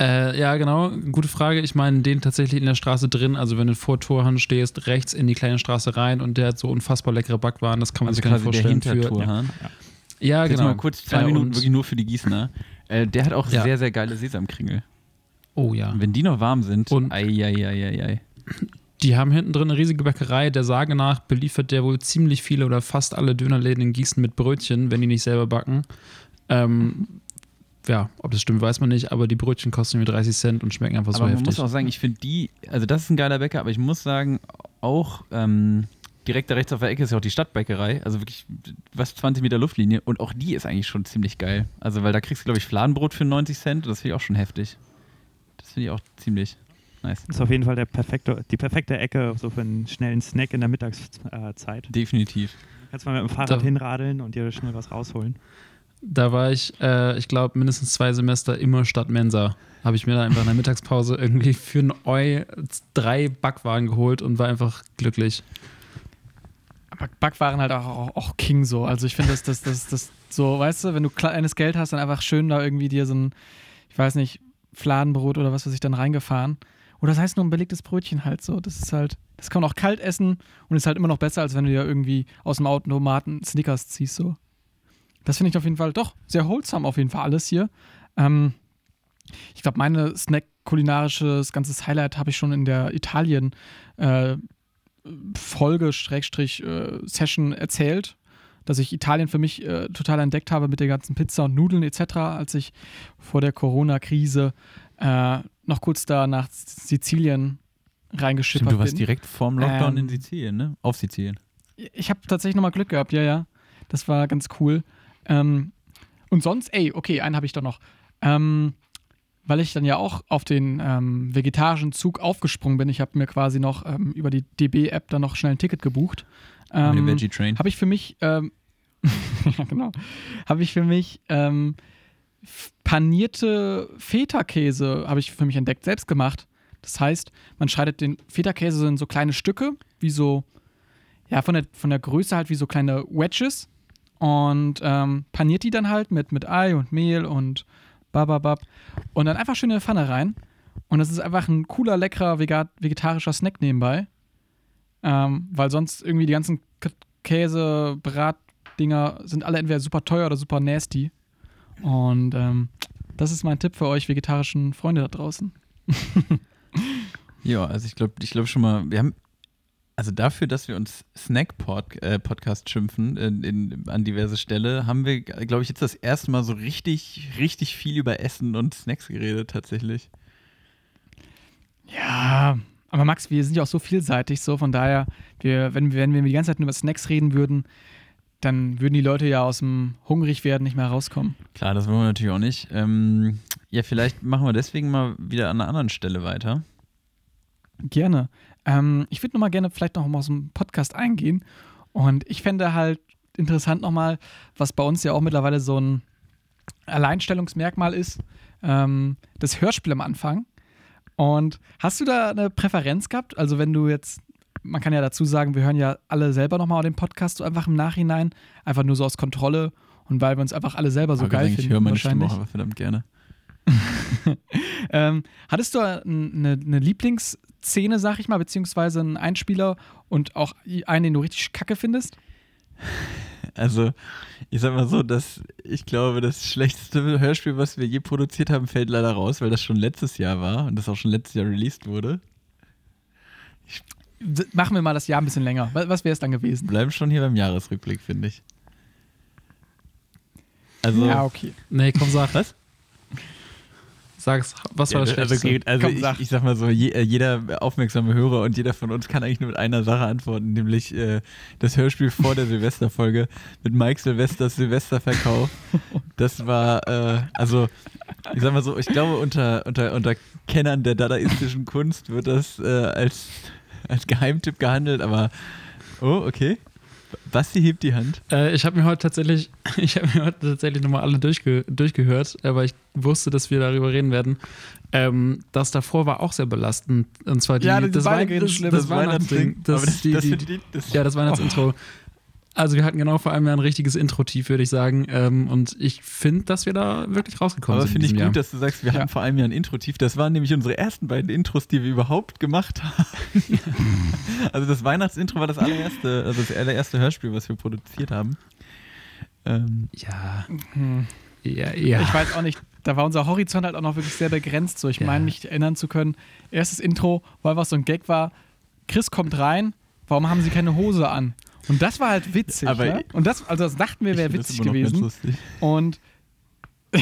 Äh, ja, genau, gute Frage. Ich meine, den tatsächlich in der Straße drin, also wenn du vor Torhahn stehst, rechts in die kleine Straße rein und der hat so unfassbar leckere Backwaren, das kann man also sich gar nicht quasi der vorstellen. für, Hintertorhahn. Ja, Jetzt genau. mal kurz zwei Äh, Minuten wirklich nur für die Gießener. Äh, der hat auch Ja. sehr, sehr geile Sesamkringel. Oh ja. Wenn die noch warm sind, Und- ei, ei, ei, ei. Die haben hinten drin eine riesige Bäckerei. Der Sage nach beliefert der wohl ziemlich viele oder fast alle Dönerläden in Gießen mit Brötchen, wenn die nicht selber backen. Ähm, ja, ob das stimmt, weiß man nicht, aber die Brötchen kosten mir 30 Cent und schmecken einfach so aber man heftig. muss auch sagen, ich finde die, also das ist ein geiler Bäcker, aber ich muss sagen, auch ähm, direkt da rechts auf der Ecke ist ja auch die Stadtbäckerei, also wirklich was 20 Meter Luftlinie und auch die ist eigentlich schon ziemlich geil. Also weil da kriegst du, glaube ich, Fladenbrot für 90 Cent, das finde ich auch schon heftig. Das finde ich auch ziemlich nice. Das ist auf jeden Fall der perfekte, die perfekte Ecke so für einen schnellen Snack in der Mittagszeit. Definitiv. Kannst mal mit dem Fahrrad Da- hinradeln und dir schnell was rausholen. Da war ich, äh, ich glaube, mindestens zwei Semester immer statt Mensa. Habe ich mir da einfach in der Mittagspause irgendwie für ein Eu drei Backwaren geholt und war einfach glücklich. Backwaren halt auch, auch, King so. Also ich finde, das, das, das, das so, weißt du, wenn du kleines Geld hast, dann einfach schön da irgendwie dir so ein, ich weiß nicht, Fladenbrot oder was weiß ich dann reingefahren. Oder das heißt nur ein belegtes Brötchen halt so. Das ist halt, das kann man auch kalt essen und ist halt immer noch besser, als wenn du dir irgendwie aus dem Automaten Snickers ziehst so. Das finde ich auf jeden Fall doch sehr wholesome auf jeden Fall alles hier. Ähm, ich glaube, meine Snack-kulinarisches ganzes Highlight habe ich schon in der Italien äh, Folge, Schrägstrich, äh, Session erzählt, dass ich Italien für mich äh, total entdeckt habe mit der ganzen Pizza und Nudeln etc., als ich vor der Corona-Krise äh, noch kurz da nach Sizilien reingeschippert Stimmt, du warst bin. direkt vorm Lockdown Ähm, in Sizilien, ne? Auf Sizilien. Ich habe tatsächlich nochmal Glück gehabt, ja, ja. Das war ganz cool. Ähm, und sonst, ey, okay, einen habe ich doch noch. Ähm, weil ich dann ja auch auf den ähm, vegetarischen Zug aufgesprungen bin. Ich habe mir quasi noch ähm, über die DB-App dann noch schnell ein Ticket gebucht. Ähm, Ähm, Veggie Train. habe ich für mich, ähm, *laughs* ja genau, habe ich für mich ähm, panierte Feta-Käse, habe ich für mich entdeckt, selbst gemacht. Das heißt, man schneidet den Feta-Käse in so kleine Stücke, wie so, ja, von der, von der Größe halt wie so kleine Wedges und ähm, paniert die dann halt mit, mit Ei und Mehl und bababab und dann einfach schön in eine Pfanne rein. Und das ist einfach ein cooler, leckerer, vegetarischer Snack nebenbei. Ähm, weil sonst irgendwie die ganzen Käse, Bratdinger sind alle entweder super teuer oder super nasty. Und ähm, das ist mein Tipp für euch vegetarischen Freunde da draußen. *laughs* Ja, also ich glaube ich glaub schon mal, wir haben, also dafür, dass wir uns Snack-Podcast äh, Podcast schimpfen in, in, an diverse Stelle, haben wir, glaube ich, jetzt das erste Mal so richtig, richtig viel über Essen und Snacks geredet tatsächlich. Ja, aber Max, wir sind ja auch so vielseitig, so von daher, wir, wenn, wenn wir die ganze Zeit nur über Snacks reden würden, dann würden die Leute ja aus dem hungrig werden nicht mehr rauskommen. Klar, das wollen wir natürlich auch nicht. Ähm, ja, vielleicht machen wir deswegen mal wieder an einer anderen Stelle weiter. Gerne. Ähm, ich würde nochmal gerne vielleicht noch mal aus dem Podcast eingehen. Und ich fände halt interessant nochmal, was bei uns ja auch mittlerweile so ein Alleinstellungsmerkmal ist, ähm, das Hörspiel am Anfang. Und hast du da eine Präferenz gehabt? Also wenn du jetzt, man kann ja dazu sagen, wir hören ja alle selber nochmal den Podcast so einfach im Nachhinein, einfach nur so aus Kontrolle und weil wir uns einfach alle selber so Aber geil ich finden höre meine Stimme auch aber verdammt gerne. *laughs* ähm, hattest du eine, eine Lieblingsszene, sag ich mal, beziehungsweise einen Einspieler und auch einen, den du richtig kacke findest? Also, ich sag mal so, dass ich glaube, das schlechteste Hörspiel, was wir je produziert haben, fällt leider raus, weil das schon letztes Jahr war und das auch schon letztes Jahr released wurde. D- Machen wir mal das Jahr ein bisschen länger. Was, was wäre es dann gewesen? Bleiben schon hier beim Jahresrückblick, finde ich. Also, ja, okay. Nee, komm, sag. Was? Sag's, was war das Ja, also, Schlechteste? also Komm, ich, sag. ich sag mal so, je, äh, jeder aufmerksame Hörer und jeder von uns kann eigentlich nur mit einer Sache antworten, nämlich äh, das Hörspiel vor der *laughs* Silvesterfolge mit Mike Silvesters Silvesterverkauf. Das war, äh, also ich sag mal so, ich glaube unter, unter, unter Kennern der dadaistischen Kunst wird das äh, als, als Geheimtipp gehandelt, aber oh, okay. Basti hebt die Hand. Äh, ich habe mir heute tatsächlich, *laughs* ich habe mir heute tatsächlich nochmal alle durchge durchgehört, weil ich wusste, dass wir darüber reden werden. Ähm, das davor war auch sehr belastend. Und zwar die, Ja, das, das, schlimm. das, Das Weihnachtsding. Das, aber das, die, die, das, ja, das Weihnachtsintro. Also wir hatten genau vor allem ein richtiges Intro-Tief, würde ich sagen. Ähm, und ich finde, dass wir da wirklich rausgekommen Aber sind. finde ich gut, diesem dass du sagst, wir Ja. hatten vor allem ja ein Intro-Tief. Das waren nämlich unsere ersten beiden Intros, die wir überhaupt gemacht haben. *laughs* also das Weihnachtsintro war das allererste, also das allererste Hörspiel, was wir produziert haben. Ähm, Jahr. Hm. Ja, ja. ja. Ich weiß auch nicht, da war unser Horizont halt auch noch wirklich sehr begrenzt. So, ich Ja. meine, mich erinnern zu können, erstes Intro, weil was so ein Gag war, Chris kommt rein, warum haben sie keine Hose an? Und das war halt witzig. Aber ne? Und das, also das dachten wir, wäre witzig gewesen. lustig. Und *laughs*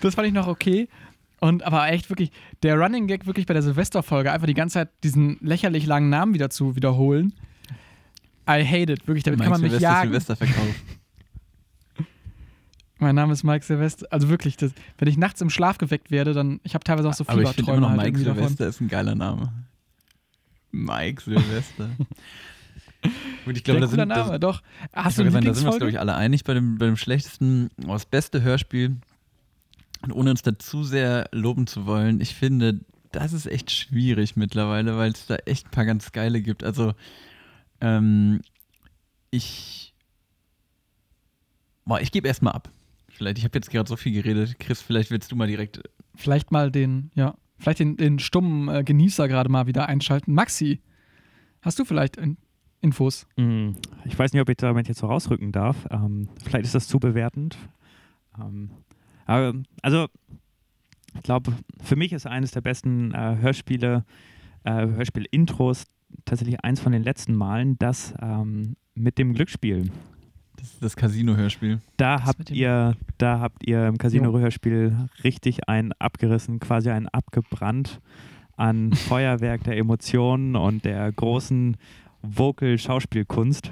das fand ich noch okay. Und aber echt wirklich, der Running Gag wirklich bei der Silvesterfolge, einfach die ganze Zeit diesen lächerlich langen Namen wieder zu wiederholen. I hate it, wirklich, damit kann man mich Silvester, jagen. Silvesterverkauf. *laughs* Mein Name ist Mike Silvester. Also wirklich, das, wenn ich nachts im Schlaf geweckt werde, dann, ich habe teilweise auch so Aber ich finde immer noch halt Mike irgendwie davon. Silvester ist ein geiler Name. Mike Silvester. *laughs* Gut, ich glaube, da sind, Name, das, doch. Hast ich du wollte eine sagen, da sind wir uns, glaube ich, alle einig bei dem, bei dem schlechtesten, oh, das beste Hörspiel. Und ohne uns da zu sehr loben zu wollen, ich finde, das ist echt schwierig mittlerweile, weil es da echt ein paar ganz geile gibt. Also, ähm, ich. Boah, ich gebe erstmal ab. Vielleicht, ich habe jetzt gerade so viel geredet. Chris, vielleicht willst du mal direkt. Vielleicht mal den, ja, vielleicht den, den stummen äh, Genießer gerade mal wieder einschalten. Maxi, hast du vielleicht in, Infos? Mm, Ich weiß nicht, ob ich damit jetzt so rausrücken darf. Ähm, vielleicht ist das zu bewertend. Ähm, aber, also, ich glaube, für mich ist eines der besten äh, Hörspiele, äh, Hörspiel-Intros tatsächlich eins von den letzten Malen, das ähm, mit dem Glücksspiel. Das ist das Casino-Hörspiel. Da habt ihr, da habt ihr im Casino-Hörspiel richtig einen abgerissen, quasi einen abgebrannt an *laughs* Feuerwerk der Emotionen und der großen Vocal-Schauspielkunst.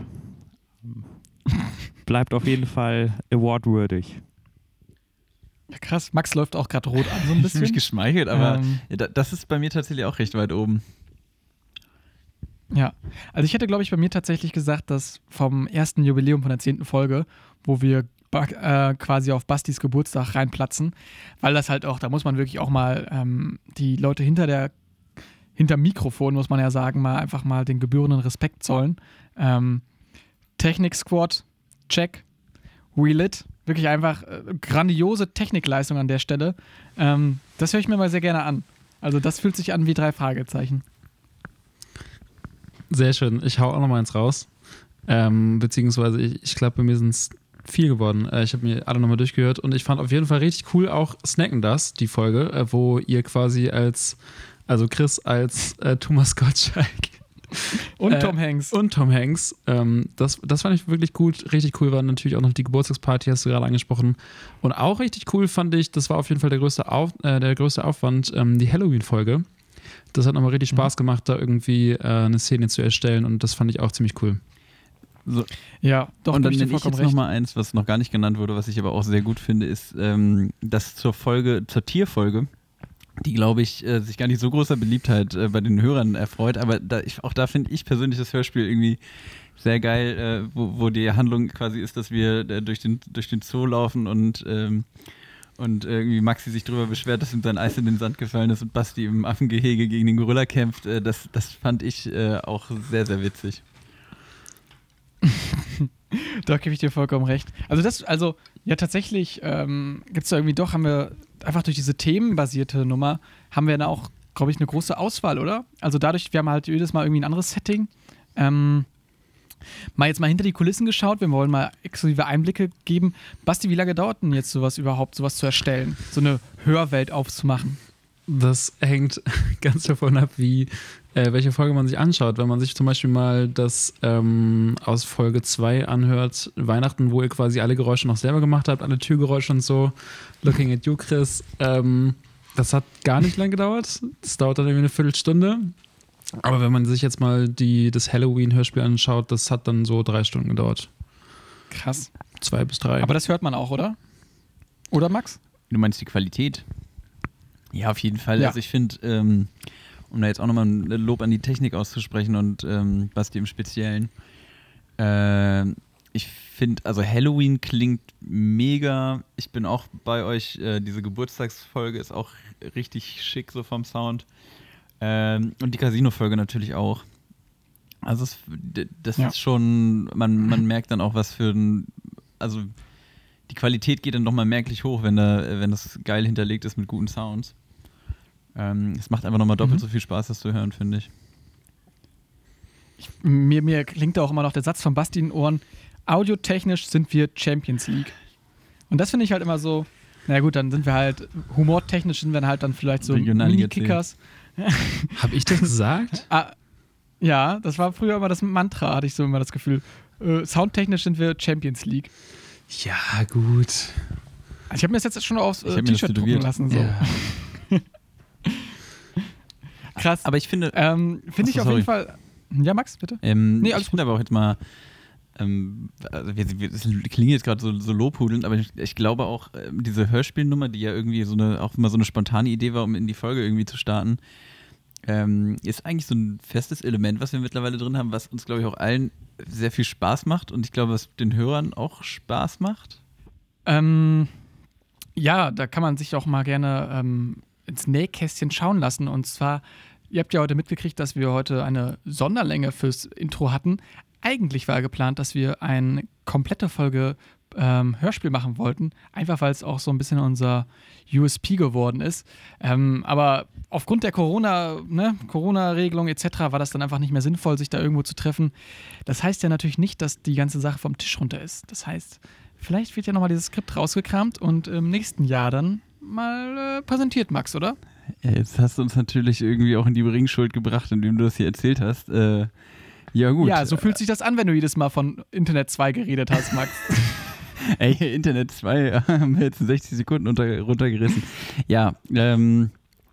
Bleibt auf jeden Fall awardwürdig. Ja, krass. Max läuft auch gerade rot an, so ein Ich fühle mich bisschen. geschmeichelt, aber Ähm, ja, da- das ist bei mir tatsächlich auch recht weit oben. Ja, also ich hätte, glaube ich, bei mir tatsächlich gesagt, dass vom ersten Jubiläum von der zehnten Folge, wo wir äh, quasi auf Bastis Geburtstag reinplatzen, weil das halt auch, da muss man wirklich auch mal ähm, die Leute hinter der hinter Mikrofon, muss man ja sagen, mal einfach mal den gebührenden Respekt zollen. Ähm, Technik Squad, check. Wheel it. Wirklich einfach äh, grandiose Technikleistung an der Stelle. Ähm, das höre ich mir mal sehr gerne an. Also das fühlt sich an wie drei Fragezeichen. Sehr schön. Ich hau auch noch mal eins raus. Ähm, beziehungsweise, ich, ich glaube, bei mir sind es viel geworden. Äh, ich habe mir alle nochmal durchgehört und ich fand auf jeden Fall richtig cool auch Snacken das, die Folge, äh, wo ihr quasi als, also Chris als äh, Thomas Gottschalk Und Äh, Tom Hanks. und Tom Hanks. Ähm, das, das fand ich wirklich gut. Richtig cool war natürlich auch noch die Geburtstagsparty, hast du gerade angesprochen. Und auch richtig cool fand ich, das war auf jeden Fall der größte, Auf, äh, der größte Aufwand, ähm, die Halloween-Folge. Das hat nochmal richtig Spaß gemacht, da irgendwie äh, eine Szene zu erstellen und das fand ich auch ziemlich cool. So, Ja, doch, und dann nenne ich jetzt nochmal eins, was noch gar nicht genannt wurde, was ich aber auch sehr gut finde, ist ähm, das zur Folge, zur Tierfolge, die, glaube ich, äh, sich gar nicht so großer Beliebtheit äh, bei den Hörern erfreut, aber da, ich, auch da finde ich persönlich das Hörspiel irgendwie sehr geil, äh, wo, wo die Handlung quasi ist, dass wir äh, durch, den, durch den Zoo laufen und ähm, und irgendwie Maxi sich darüber beschwert, dass ihm sein Eis in den Sand gefallen ist und Basti im Affengehege gegen den Gorilla kämpft. Äh, das, das fand ich äh, auch sehr, sehr witzig. *laughs* Da gebe ich dir vollkommen recht. Also das, also ja tatsächlich ähm, gibt es da irgendwie doch, haben wir einfach durch diese themenbasierte Nummer, haben wir da auch, glaube ich, eine große Auswahl, oder? Also dadurch, wir haben halt jedes Mal irgendwie ein anderes Setting. Ähm, mal jetzt mal hinter die Kulissen geschaut, wir wollen mal exklusive Einblicke geben. Basti, wie lange dauert denn jetzt sowas überhaupt, sowas zu erstellen? So eine Hörwelt aufzumachen? Das hängt *laughs* ganz davon ab, wie äh, welche Folge man sich anschaut. Wenn man sich zum Beispiel mal das ähm, aus Folge 2 anhört, Weihnachten, wo ihr quasi alle Geräusche noch selber gemacht habt, alle Türgeräusche und so, Looking at you, Chris, ähm, das hat gar nicht lang gedauert. Das dauert dann irgendwie eine Viertelstunde. Aber wenn man sich jetzt mal die, das Halloween-Hörspiel anschaut, das hat dann so drei Stunden gedauert. Krass. Zwei bis drei. Aber das hört man auch, oder? Oder Max? Du meinst die Qualität? Ja, auf jeden Fall. Ja. Also ich finde, ähm, um da jetzt auch nochmal ein Lob an die Technik auszusprechen und ähm, Basti im Speziellen, ähm, ich finde, also Halloween klingt mega. Ich bin auch bei euch. Äh, diese Geburtstagsfolge ist auch richtig schick so vom Sound. Ähm, und die Casino-Folge natürlich auch. Also es, das Ja. ist schon, man, man merkt dann auch, was für ein, also die Qualität geht dann nochmal merklich hoch, wenn, da, wenn das geil hinterlegt ist mit guten Sounds. Ähm, es macht einfach nochmal doppelt Mhm. so viel Spaß, das zu hören, finde ich. Mir, mir klingt da auch immer noch der Satz von Basti in den Ohren, audiotechnisch sind wir Champions League. Und das finde ich halt immer so, naja gut, dann sind wir halt, humortechnisch sind wir halt dann vielleicht so. Mini-Kickers. Habe ich das gesagt? *laughs* Ah, ja, das war früher immer das Mantra, hatte ich so immer das Gefühl. Äh, soundtechnisch sind wir Champions League. Ja, gut. Also ich habe mir das jetzt schon aufs Ich äh, hab T-Shirt drucken lassen. So. Ja. Krass. Aber ich finde, Ähm, Finde ich Achso, auf jeden Fall. Ja, Max, bitte? Ähm, Nee, alles ich finde aber auch jetzt mal, ähm, also wir, wir, klingt jetzt gerade so, so lobhudelnd, aber ich, ich glaube auch, ähm, diese Hörspielnummer, die ja irgendwie so eine, auch immer so eine spontane Idee war, um in die Folge irgendwie zu starten, ähm, ist eigentlich so ein festes Element, was wir mittlerweile drin haben, was uns, glaube ich, auch allen sehr viel Spaß macht und ich glaube, was den Hörern auch Spaß macht. Ähm, ja, da kann man sich auch mal gerne ähm, ins Nähkästchen schauen lassen. Und zwar, ihr habt ja heute mitgekriegt, dass wir heute eine Sonderlänge fürs Intro hatten. Eigentlich war geplant, dass wir eine komplette Folge ähm, Hörspiel machen wollten, einfach weil es auch so ein bisschen unser USP geworden ist. Ähm, aber aufgrund der Corona, ne, Corona-Regelung etc. war das dann einfach nicht mehr sinnvoll, sich da irgendwo zu treffen. Das heißt ja natürlich nicht, dass die ganze Sache vom Tisch runter ist. Das heißt, vielleicht wird ja nochmal dieses Skript rausgekramt und im nächsten Jahr dann mal äh, präsentiert, Max, oder? Ja, jetzt hast du uns natürlich irgendwie auch in die Bringschuld gebracht, indem du das hier erzählt hast. Äh, ja, gut. Ja, so fühlt sich das an, wenn du jedes Mal von Internet 2 geredet hast, Max. *laughs* Ey, Internet 2 *laughs* haben wir jetzt in 60 Sekunden unter, runtergerissen. Ja, ähm,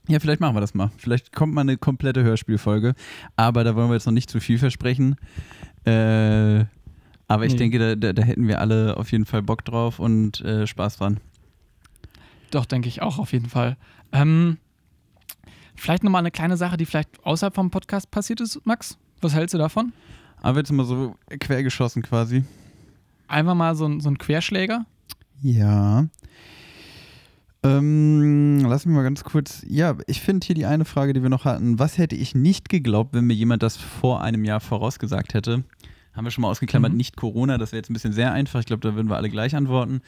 ja, vielleicht machen wir das mal. Vielleicht kommt mal eine komplette Hörspielfolge. Aber da wollen wir jetzt noch nicht zu viel versprechen. Äh, aber ich Nee. denke, da, da, da hätten wir alle auf jeden Fall Bock drauf und äh, Spaß dran. Doch, denke ich auch auf jeden Fall. Ähm, vielleicht nochmal eine kleine Sache, die vielleicht außerhalb vom Podcast passiert ist, Max. Was hältst du davon? Aber jetzt mal so quergeschossen quasi. Einfach mal so, ein- so ein Querschläger. Ja. Ähm, lass mich mal ganz kurz. Ja, ich finde hier die eine Frage, die wir noch hatten. Was hätte ich nicht geglaubt, wenn mir jemand das vor einem Jahr vorausgesagt hätte? Haben wir schon mal ausgeklammert, Mhm. nicht Corona, das wäre jetzt ein bisschen sehr einfach. Ich glaube, da würden wir alle gleich antworten.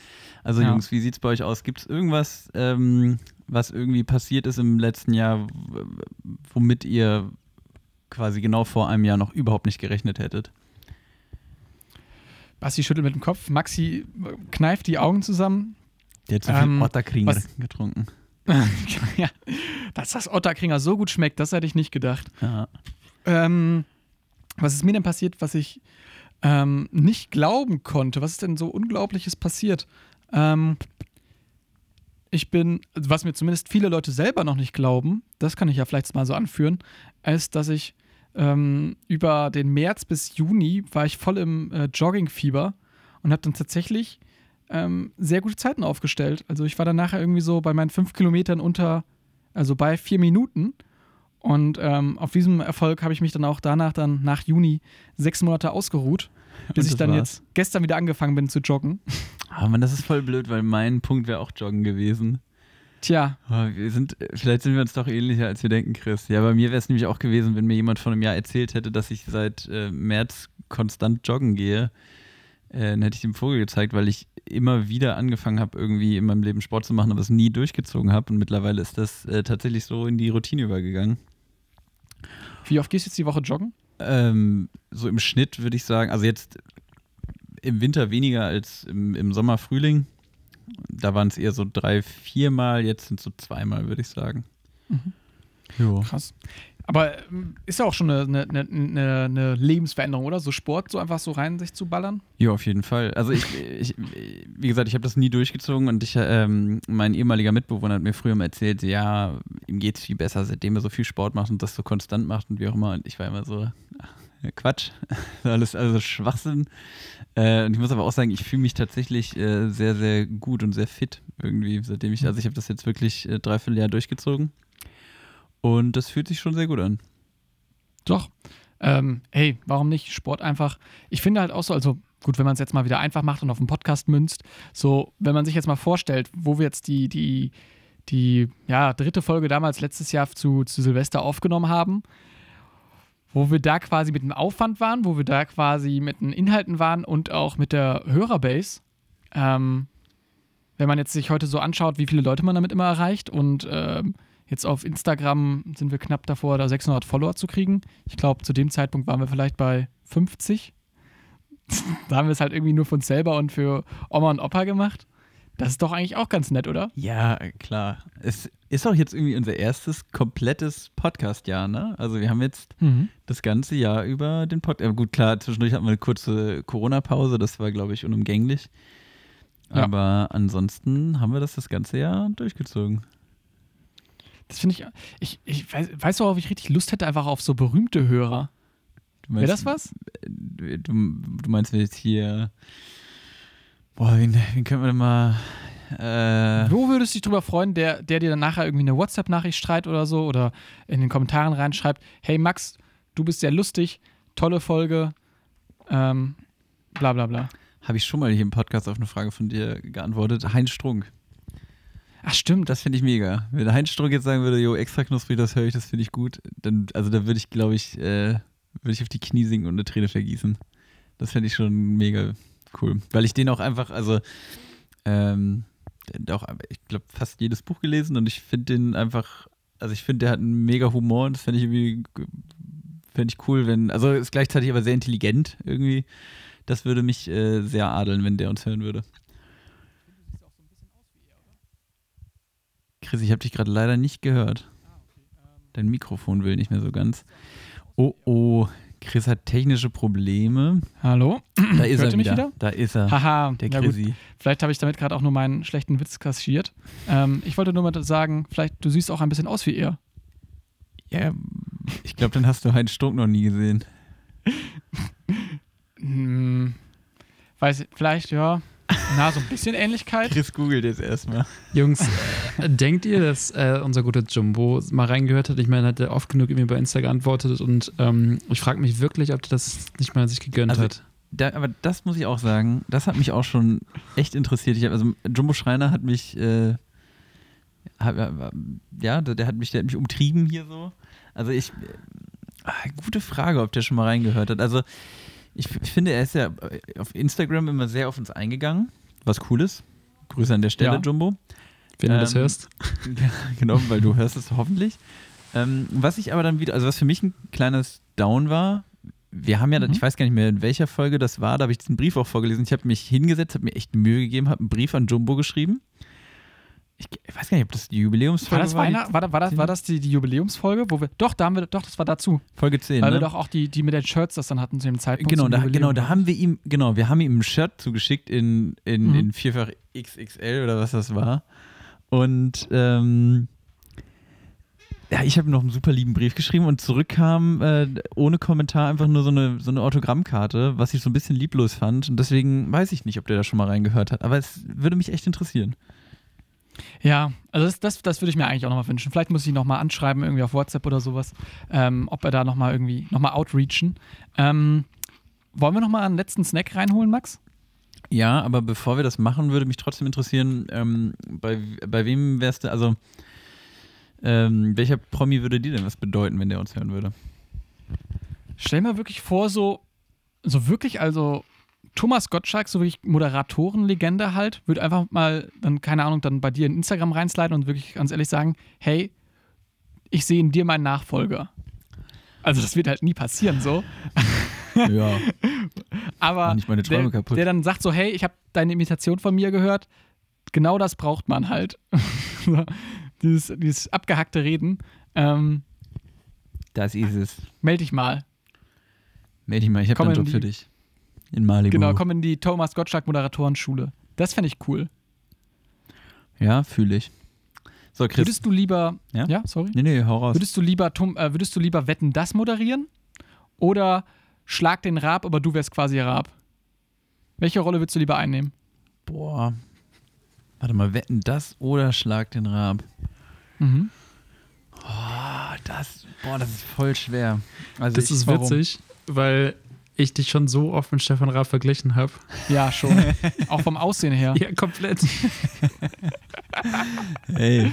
Also, Ja. Jungs, wie sieht es bei euch aus? Gibt es irgendwas, ähm, was irgendwie passiert ist im letzten Jahr, womit ihr quasi genau vor einem Jahr noch überhaupt nicht gerechnet hättet? Basti schüttelt mit dem Kopf. Maxi äh, kneift die Augen zusammen. Der hat zu viel Ähm, Otterkring was- getrunken. *laughs* ja, dass das Otterkringer so gut schmeckt, das hätte ich nicht gedacht. Ja. Ähm, was ist mir denn passiert, was ich ähm, nicht glauben konnte? Was ist denn so Unglaubliches passiert? Ähm, ich bin, was mir zumindest viele Leute selber noch nicht glauben, das kann ich ja vielleicht mal so anführen, ist, dass ich ähm, über den März bis Juni war ich voll im äh, Joggingfieber und habe dann tatsächlich ähm, sehr gute Zeiten aufgestellt. Also ich war dann nachher irgendwie so bei meinen fünf Kilometern unter, also bei vier Minuten. Und ähm, auf diesem Erfolg habe ich mich dann auch danach dann nach Juni sechs Monate ausgeruht, *laughs* bis ich dann war's. jetzt gestern wieder angefangen bin zu joggen. Aber man, das ist voll blöd, weil mein Punkt wäre auch Joggen gewesen. Tja, Oh, wir sind, vielleicht sind wir uns doch ähnlicher, als wir denken, Chris. Ja, bei mir wäre es nämlich auch gewesen, wenn mir jemand vor einem Jahr erzählt hätte, dass ich seit äh, März konstant joggen gehe. Äh, dann hätte ich dem Vogel gezeigt, weil ich immer wieder angefangen habe, irgendwie in meinem Leben Sport zu machen, aber es nie durchgezogen habe. Und mittlerweile ist das äh, tatsächlich so in die Routine übergegangen. Wie oft gehst du jetzt die Woche joggen? Ähm, so im Schnitt würde ich sagen, also jetzt im Winter weniger als im, im Sommer, Frühling. Da waren es eher so drei, viermal, jetzt sind es so zweimal, würde ich sagen. Mhm. Ja. Krass. Aber ähm, ist ja auch schon eine, eine, eine, eine Lebensveränderung, oder? So Sport, so einfach so rein sich zu ballern? Ja, auf jeden Fall. Also ich, *laughs* ich wie gesagt, ich habe das nie durchgezogen und ich, ähm, mein ehemaliger Mitbewohner hat mir früher mal erzählt, ja, ihm geht es viel besser, seitdem er so viel Sport macht und das so konstant macht und wie auch immer. Und ich war immer so, ach, Quatsch, *laughs* alles also Schwachsinn. Äh, und ich muss aber auch sagen, ich fühle mich tatsächlich äh, sehr, sehr gut und sehr fit irgendwie, seitdem ich, also ich habe das jetzt wirklich äh, dreiviertel Jahr durchgezogen. Und das fühlt sich schon sehr gut an. Doch. Ähm, hey, warum nicht? Sport einfach. Ich finde halt auch so, also gut, wenn man es jetzt mal wieder einfach macht und auf den Podcast münzt, so, wenn man sich jetzt mal vorstellt, wo wir jetzt die, die, die, ja, dritte Folge damals letztes Jahr zu, zu Silvester aufgenommen haben, wo wir da quasi mit dem Aufwand waren, wo wir da quasi mit den Inhalten waren und auch mit der Hörerbase. Ähm, wenn man jetzt sich heute so anschaut, wie viele Leute man damit immer erreicht und ähm, Jetzt auf Instagram sind wir knapp davor, da 600 Follower zu kriegen. Ich glaube, zu dem Zeitpunkt waren wir vielleicht bei 50. *laughs* da haben wir es halt irgendwie nur für uns selber und für Oma und Opa gemacht. Das ist doch eigentlich auch ganz nett, oder? Ja, klar. Es ist auch jetzt irgendwie unser erstes komplettes Podcast-Jahr, ne? Also wir haben jetzt Mhm. das ganze Jahr über den Podcast. Gut, klar, zwischendurch hatten wir eine kurze Corona-Pause, das war, glaube ich, unumgänglich. Ja. Aber ansonsten haben wir das das ganze Jahr durchgezogen. Das finde ich, ich, ich weiß, weißt du, worauf ich richtig Lust hätte, einfach auf so berühmte Hörer. Wäre das was? Du, du meinst jetzt hier. Boah, wen, wen können wir denn mal. Äh, Wo würdest du dich drüber freuen, der, der dir dann nachher irgendwie eine WhatsApp-Nachricht schreibt oder so oder in den Kommentaren reinschreibt, hey Max, du bist sehr lustig, tolle Folge, ähm, bla bla bla. Habe ich schon mal hier im Podcast auf eine Frage von dir geantwortet. Heinz Strunk. Ach stimmt, Das finde ich mega. Wenn Heinz Strunk jetzt sagen würde, jo, extra knusprig, das höre ich, das finde ich gut, dann, also da würde ich, glaube ich, äh, würde ich auf die Knie sinken und eine Träne vergießen. Das fände ich schon mega cool. Weil ich den auch einfach, also, ähm, auch, ich glaube, fast jedes Buch gelesen und ich finde den einfach, also ich finde, der hat einen mega Humor und das fände ich irgendwie, fände ich cool, wenn, also ist gleichzeitig aber sehr intelligent irgendwie. Das würde mich äh, sehr adeln, wenn der uns hören würde. Chris, ich habe dich gerade leider nicht gehört. Dein Mikrofon will nicht mehr so ganz. Oh, oh. Chris hat technische Probleme. hallo? Da ist Hört er wieder. wieder? Da ist er. Haha, Der ja. Chrissy. Vielleicht habe ich damit gerade auch nur meinen schlechten Witz kaschiert. Ähm, ich wollte nur mal sagen, vielleicht, du siehst auch ein bisschen aus wie er. Ja, ich glaube, dann hast du Heinz Strunk noch nie gesehen. *laughs* Hm, weiß ich, vielleicht, ja. Na, so ein bisschen Ähnlichkeit. Chris googelt jetzt erstmal. Jungs, äh, denkt ihr, dass äh, unser guter Jumbo mal reingehört hat? Ich meine, hat er oft genug irgendwie bei Insta geantwortet und ähm, ich frage mich wirklich, ob der das nicht mal sich gegönnt Also, hat. Da, aber das muss ich auch sagen, das hat mich auch schon echt interessiert. Ich hab, also Jumbo Schreiner hat mich, äh, hat, ja, der, der hat mich, der hat mich umtrieben hier so. Also ich, äh, gute Frage, ob der schon mal reingehört hat. Also ich, ich finde, er ist ja auf Instagram immer sehr auf uns eingegangen, was cool ist. Grüße an der Stelle, Ja. Jumbo. Wenn du das ähm, hörst. *laughs* Ja, genau, weil du hörst es hoffentlich. Ähm, was ich aber dann wieder, also was für mich ein kleines Down war, wir haben ja, Mhm. ich weiß gar nicht mehr, in welcher Folge das war, da habe ich diesen Brief auch vorgelesen. Ich habe mich hingesetzt, habe mir echt Mühe gegeben, habe einen Brief an Jumbo geschrieben. Ich, ich weiß gar nicht, ob das die War Jubiläumsfolge das, war. Weihnacht, war, da- war, das, war das die, die Jubiläumsfolge, wo wir. Doch, da haben wir, doch, das war dazu. Folge 10, Weil ne? wir doch auch die, die mit den Shirts das dann hatten zu dem Zeitpunkt. Genau, da, Jubiläum. genau, da haben wir ihm, genau, wir haben ihm ein Shirt zugeschickt in, in, Mhm. in vierfach XXL oder was das war. Und ähm, ja, ich habe ihm noch einen super lieben Brief geschrieben und zurückkam äh, ohne Kommentar einfach nur so eine, so eine Autogrammkarte, was ich so ein bisschen lieblos fand. Und deswegen weiß ich nicht, ob der da schon mal reingehört hat. Aber es würde mich echt interessieren. Ja, also das, das, das würde ich mir eigentlich auch nochmal wünschen. Vielleicht muss ich ihn nochmal anschreiben, irgendwie auf WhatsApp oder sowas, ähm, ob er da nochmal irgendwie, nochmal outreachen. Ähm, wollen wir nochmal einen letzten Snack reinholen, Max? Ja, aber bevor wir das machen, würde mich trotzdem interessieren, ähm, bei, bei wem wärst du, also ähm, welcher Promi würde dir denn was bedeuten, wenn der uns hören würde? Stell mir wirklich vor, so, so wirklich, also Thomas Gottschalk, so wirklich Moderatorenlegende halt, würde einfach mal dann, keine Ahnung, dann bei dir in Instagram reinsliden und wirklich ganz ehrlich sagen, hey, ich sehe in dir meinen Nachfolger. Also das wird halt nie passieren so. *laughs* Ja. Aber nicht meine Träume der, kaputt. der dann sagt so, hey, ich habe deine Imitation von mir gehört. Genau das braucht man halt. *laughs* So, dieses, dieses abgehackte Reden. Ähm, Das ist es. meld dich mal. Meld dich mal, ich habe einen in Job die- für dich. In Malibu. Genau, komm in die Thomas Gottschalk Moderatorenschule. Das fände ich cool. Ja, fühle ich. So, Chris. Würdest du lieber, Ja? ja, sorry, nee, nee, hau raus. würdest du lieber, Tom, äh, würdest du lieber Wetten das moderieren oder Schlag den Raab, aber du wärst quasi Raab? Welche Rolle würdest du lieber einnehmen? Boah. Warte mal, wetten das oder schlag den Rab? Mhm. Boah, das, boah, das ist voll schwer. Also Das ich, ist warum? witzig, weil ich dich schon so oft mit Stefan Raab verglichen habe. Ja, schon. *laughs* Auch vom Aussehen her. Ja, komplett. *laughs* Ey.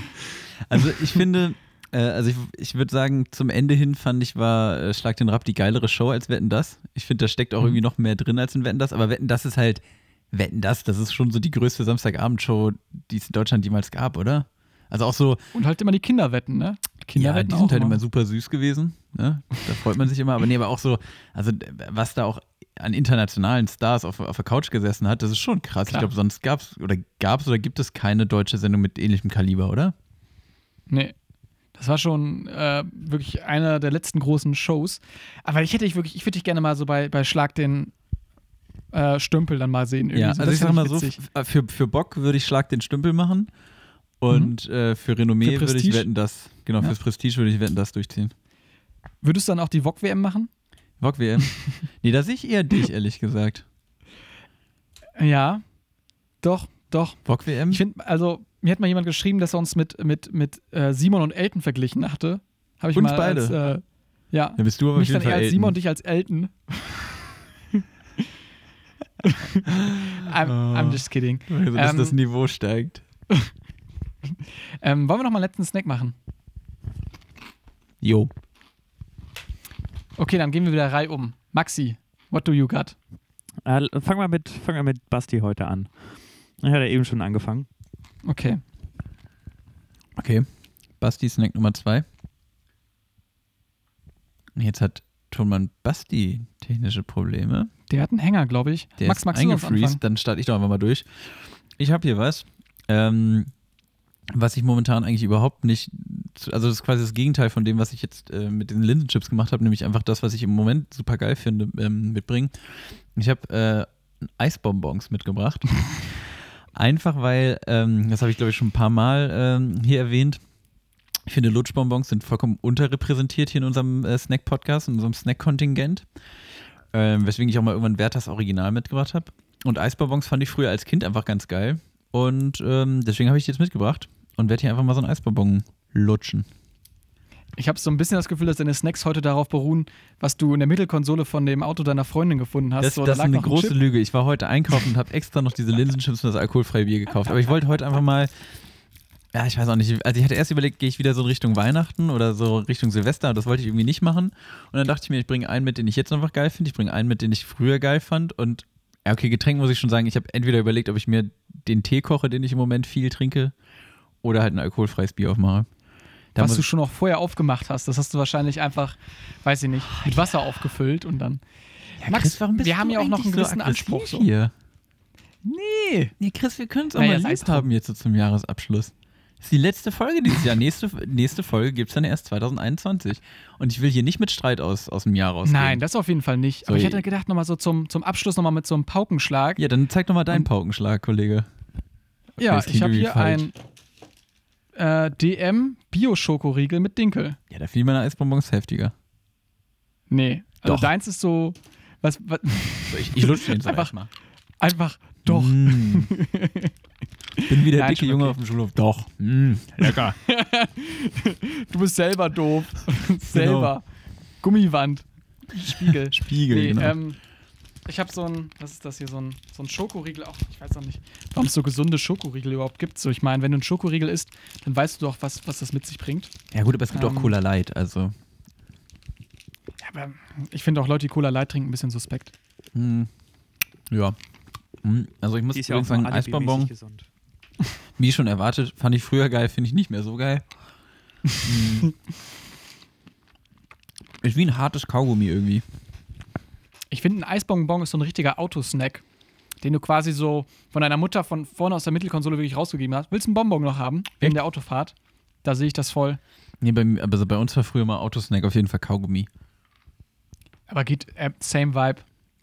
Also ich finde, äh, also ich, ich würde sagen, zum Ende hin fand ich, war äh, Schlag den Rab die geilere Show als Wetten das. Ich finde, da steckt auch irgendwie noch mehr drin als in Wetten das, aber Wetten das ist halt, Wetten das, das ist schon so die größte Samstagabendshow, die es in Deutschland jemals gab, oder? Also auch so, Und halt immer die Kinderwetten, ne? Kinder ja, die sind halt immer- super süß gewesen. Ne? Da freut man sich immer. Aber nee, aber auch so, also was da auch an internationalen Stars auf, auf der Couch gesessen hat, das ist schon krass. Klar. Ich glaube, sonst gab es oder gab es oder gibt es keine deutsche Sendung mit ähnlichem Kaliber, oder? Nee. Das war schon äh, wirklich einer der letzten großen Shows. Aber ich hätte dich wirklich, ich würde dich gerne mal so bei, bei Schlag den äh, Stümpel dann mal sehen. Irgendwie Ja, so. also Das ich sag mal so, witzig. f- für, für Bock würde ich Schlag den Stümpel machen. Und äh, für Renommee Für würde ich wetten, das, genau, Ja. fürs Prestige würde ich wetten, das durchziehen. Würdest du dann auch die VOG-WM machen? Bock WM? *laughs* nee, da sehe ich eher dich, ehrlich gesagt. Ja. Doch, doch. Bock WM? Ich finde, also, mir hat mal jemand geschrieben, dass er uns mit, mit, mit äh, Simon und Elton verglichen hatte. Habe ich Uns mal beide? Als, äh, ja. Da bist du aber Mich dann eher als Simon und dich als Elton. *laughs* I'm, I'm just kidding. Also, dass Ähm, das Niveau steigt. *laughs* Ähm, wollen wir noch mal einen letzten Snack machen? Jo. Okay, dann gehen wir wieder Reihe um. Maxi, what do you got? Äh, fang, mal mit, fang mal mit Basti heute an. Ich hatte eben schon angefangen. Okay. Okay. Basti Snack Nummer zwei. Jetzt hat Tonmann Basti technische Probleme. Der hat einen Hänger, glaube ich. Der Max, ist sonst eingefreezed. Dann starte ich doch einfach mal durch. Ich habe hier was, ähm, was ich momentan eigentlich überhaupt nicht, also das ist quasi das Gegenteil von dem, was ich jetzt äh, mit den Linsenchips gemacht habe, nämlich einfach das, was ich im Moment super geil finde, ähm, mitbringen. Ich habe äh, Eisbonbons mitgebracht. *laughs* einfach weil, ähm, das habe ich glaube ich schon ein paar Mal ähm, hier erwähnt, ich finde, Lutschbonbons sind vollkommen unterrepräsentiert hier in unserem äh, Snack-Podcast, in unserem Snack-Kontingent. Ähm, weswegen ich auch mal irgendwann Werthers Original mitgebracht habe. Und Eisbonbons fand ich früher als Kind einfach ganz geil. Und ähm, deswegen habe ich die jetzt mitgebracht und werde hier einfach mal so einen Eisbonbon lutschen. Ich habe so ein bisschen das Gefühl, dass deine Snacks heute darauf beruhen, was du in der Mittelkonsole von dem Auto deiner Freundin gefunden hast. Das, So, da das ist eine große Chip. Lüge. Ich war heute einkaufen und habe extra noch diese Linsenchips und das alkoholfreie Bier gekauft. Aber ich wollte heute einfach mal, ja, ich weiß auch nicht. Also ich hatte erst überlegt, gehe ich wieder so in Richtung Weihnachten oder so Richtung Silvester. Das wollte ich irgendwie nicht machen. Und dann dachte ich mir, ich bringe einen mit, den ich jetzt einfach geil finde. Ich bringe einen mit, den ich früher geil fand. Und ja, okay, Getränk muss ich schon sagen. Ich habe entweder überlegt, ob ich mir den Tee koche, den ich im Moment viel trinke, oder halt ein alkoholfreies Bier aufmache. Da was du schon auch vorher aufgemacht hast. Das hast du wahrscheinlich einfach, weiß ich nicht, mit Wasser aufgefüllt und dann. Max, Chris, warum bist wir du haben ja auch noch einen gewissen so Anspruch. So. Hier. Nee. Nee, Chris, wir können es auch Naja, mal lieb haben jetzt so zum Jahresabschluss. Das ist die letzte Folge dieses Jahr. Nächste, nächste Folge gibt es dann erst 2021. Und ich will hier nicht mit Streit aus, aus dem Jahr rausgehen. Nein, das auf jeden Fall nicht. So, Aber ich hätte gedacht, nochmal so zum, zum Abschluss nochmal mit so einem Paukenschlag. Ja, dann zeig doch mal deinen Paukenschlag, Kollege. Ja, das klingt ich habe hier falsch. ein äh, DM Bio-Schokoriegel mit Dinkel. Ja, da fiel meine Eisbonbons heftiger. Nee, also Doch. deins ist so, was, was So, ich, ich lutsche den jetzt Einfach- erstmal. einfach doch. Mm. *laughs* Bin wie der Nein, dicke Junge okay. auf dem Schulhof. Doch. Mm. Lecker. *laughs* Du bist selber doof. selber. Gummiwand. Spiegel. Spiegel, Nee, genau. ähm, ich habe so ein, was ist das hier, so ein, so ein Schokoriegel auch. Ich weiß auch nicht, warum es so gesunde Schokoriegel überhaupt gibt. So, ich meine, wenn du einen Schokoriegel isst, dann weißt du doch, was, was das mit sich bringt. ja gut, aber es gibt auch ähm, Cola Light, also. Ja, aber ich finde auch Leute, die Cola Light trinken, ein bisschen suspekt. mm. Ja. Mm. Also ich muss ja auch sagen, Eisbonbon, *laughs* wie schon erwartet, fand ich früher geil, finde ich nicht mehr so geil. Mm. *laughs* Ist wie ein hartes Kaugummi irgendwie. Ich finde, ein Eisbonbon ist so ein richtiger Autosnack, den du quasi so von deiner Mutter von vorne aus der Mittelkonsole wirklich rausgegeben hast. Willst du einen Bonbon noch haben? Wegen der Autofahrt. Da sehe ich das voll. Nee, bei, mir- aber so bei uns war früher mal Autosnack auf jeden Fall Kaugummi. Aber geht äh, same Vibe,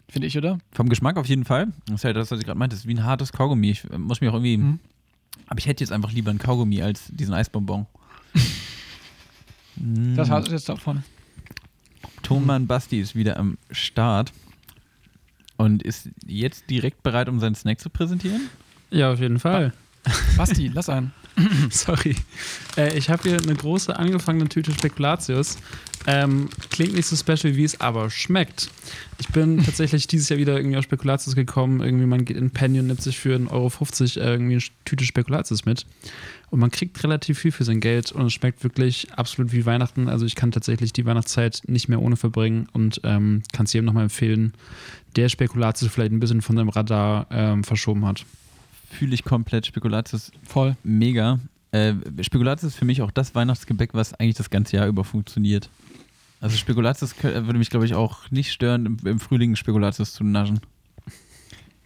finde ich, oder? Vom Geschmack auf jeden Fall. Das ist ja das, was ich gerade meinte. Das ist wie ein hartes Kaugummi. Ich äh, muss mich auch irgendwie. Mhm. Aber ich hätte jetzt einfach lieber einen Kaugummi als diesen Eisbonbon. *laughs* Mm. Das hast du jetzt davon. Thomann Basti ist wieder am Start und ist jetzt direkt bereit, um seinen Snack zu präsentieren. Ja, auf jeden Fall. Basti, lass einen. *laughs* Sorry. Äh, ich habe hier eine große angefangene Tüte Spekulatius. Ähm, klingt nicht so special, wie es aber schmeckt. Ich bin *laughs* tatsächlich dieses Jahr wieder irgendwie auf Spekulatius gekommen. Irgendwie man geht in Penny und nimmt sich für 1,50 Euro irgendwie eine Tüte Spekulatius mit. Und man kriegt relativ viel für sein Geld und es schmeckt wirklich absolut wie Weihnachten. Also ich kann tatsächlich die Weihnachtszeit nicht mehr ohne verbringen und ähm, kann es jedem nochmal empfehlen, der Spekulatius vielleicht ein bisschen von seinem Radar ähm, verschoben hat. Fühle ich komplett Spekulatius Voll. mega. Äh, Spekulatius ist für mich auch das Weihnachtsgebäck, was eigentlich das ganze Jahr über funktioniert. Also Spekulatius würde mich, glaube ich, auch nicht stören, im, im Frühling Spekulatius zu naschen.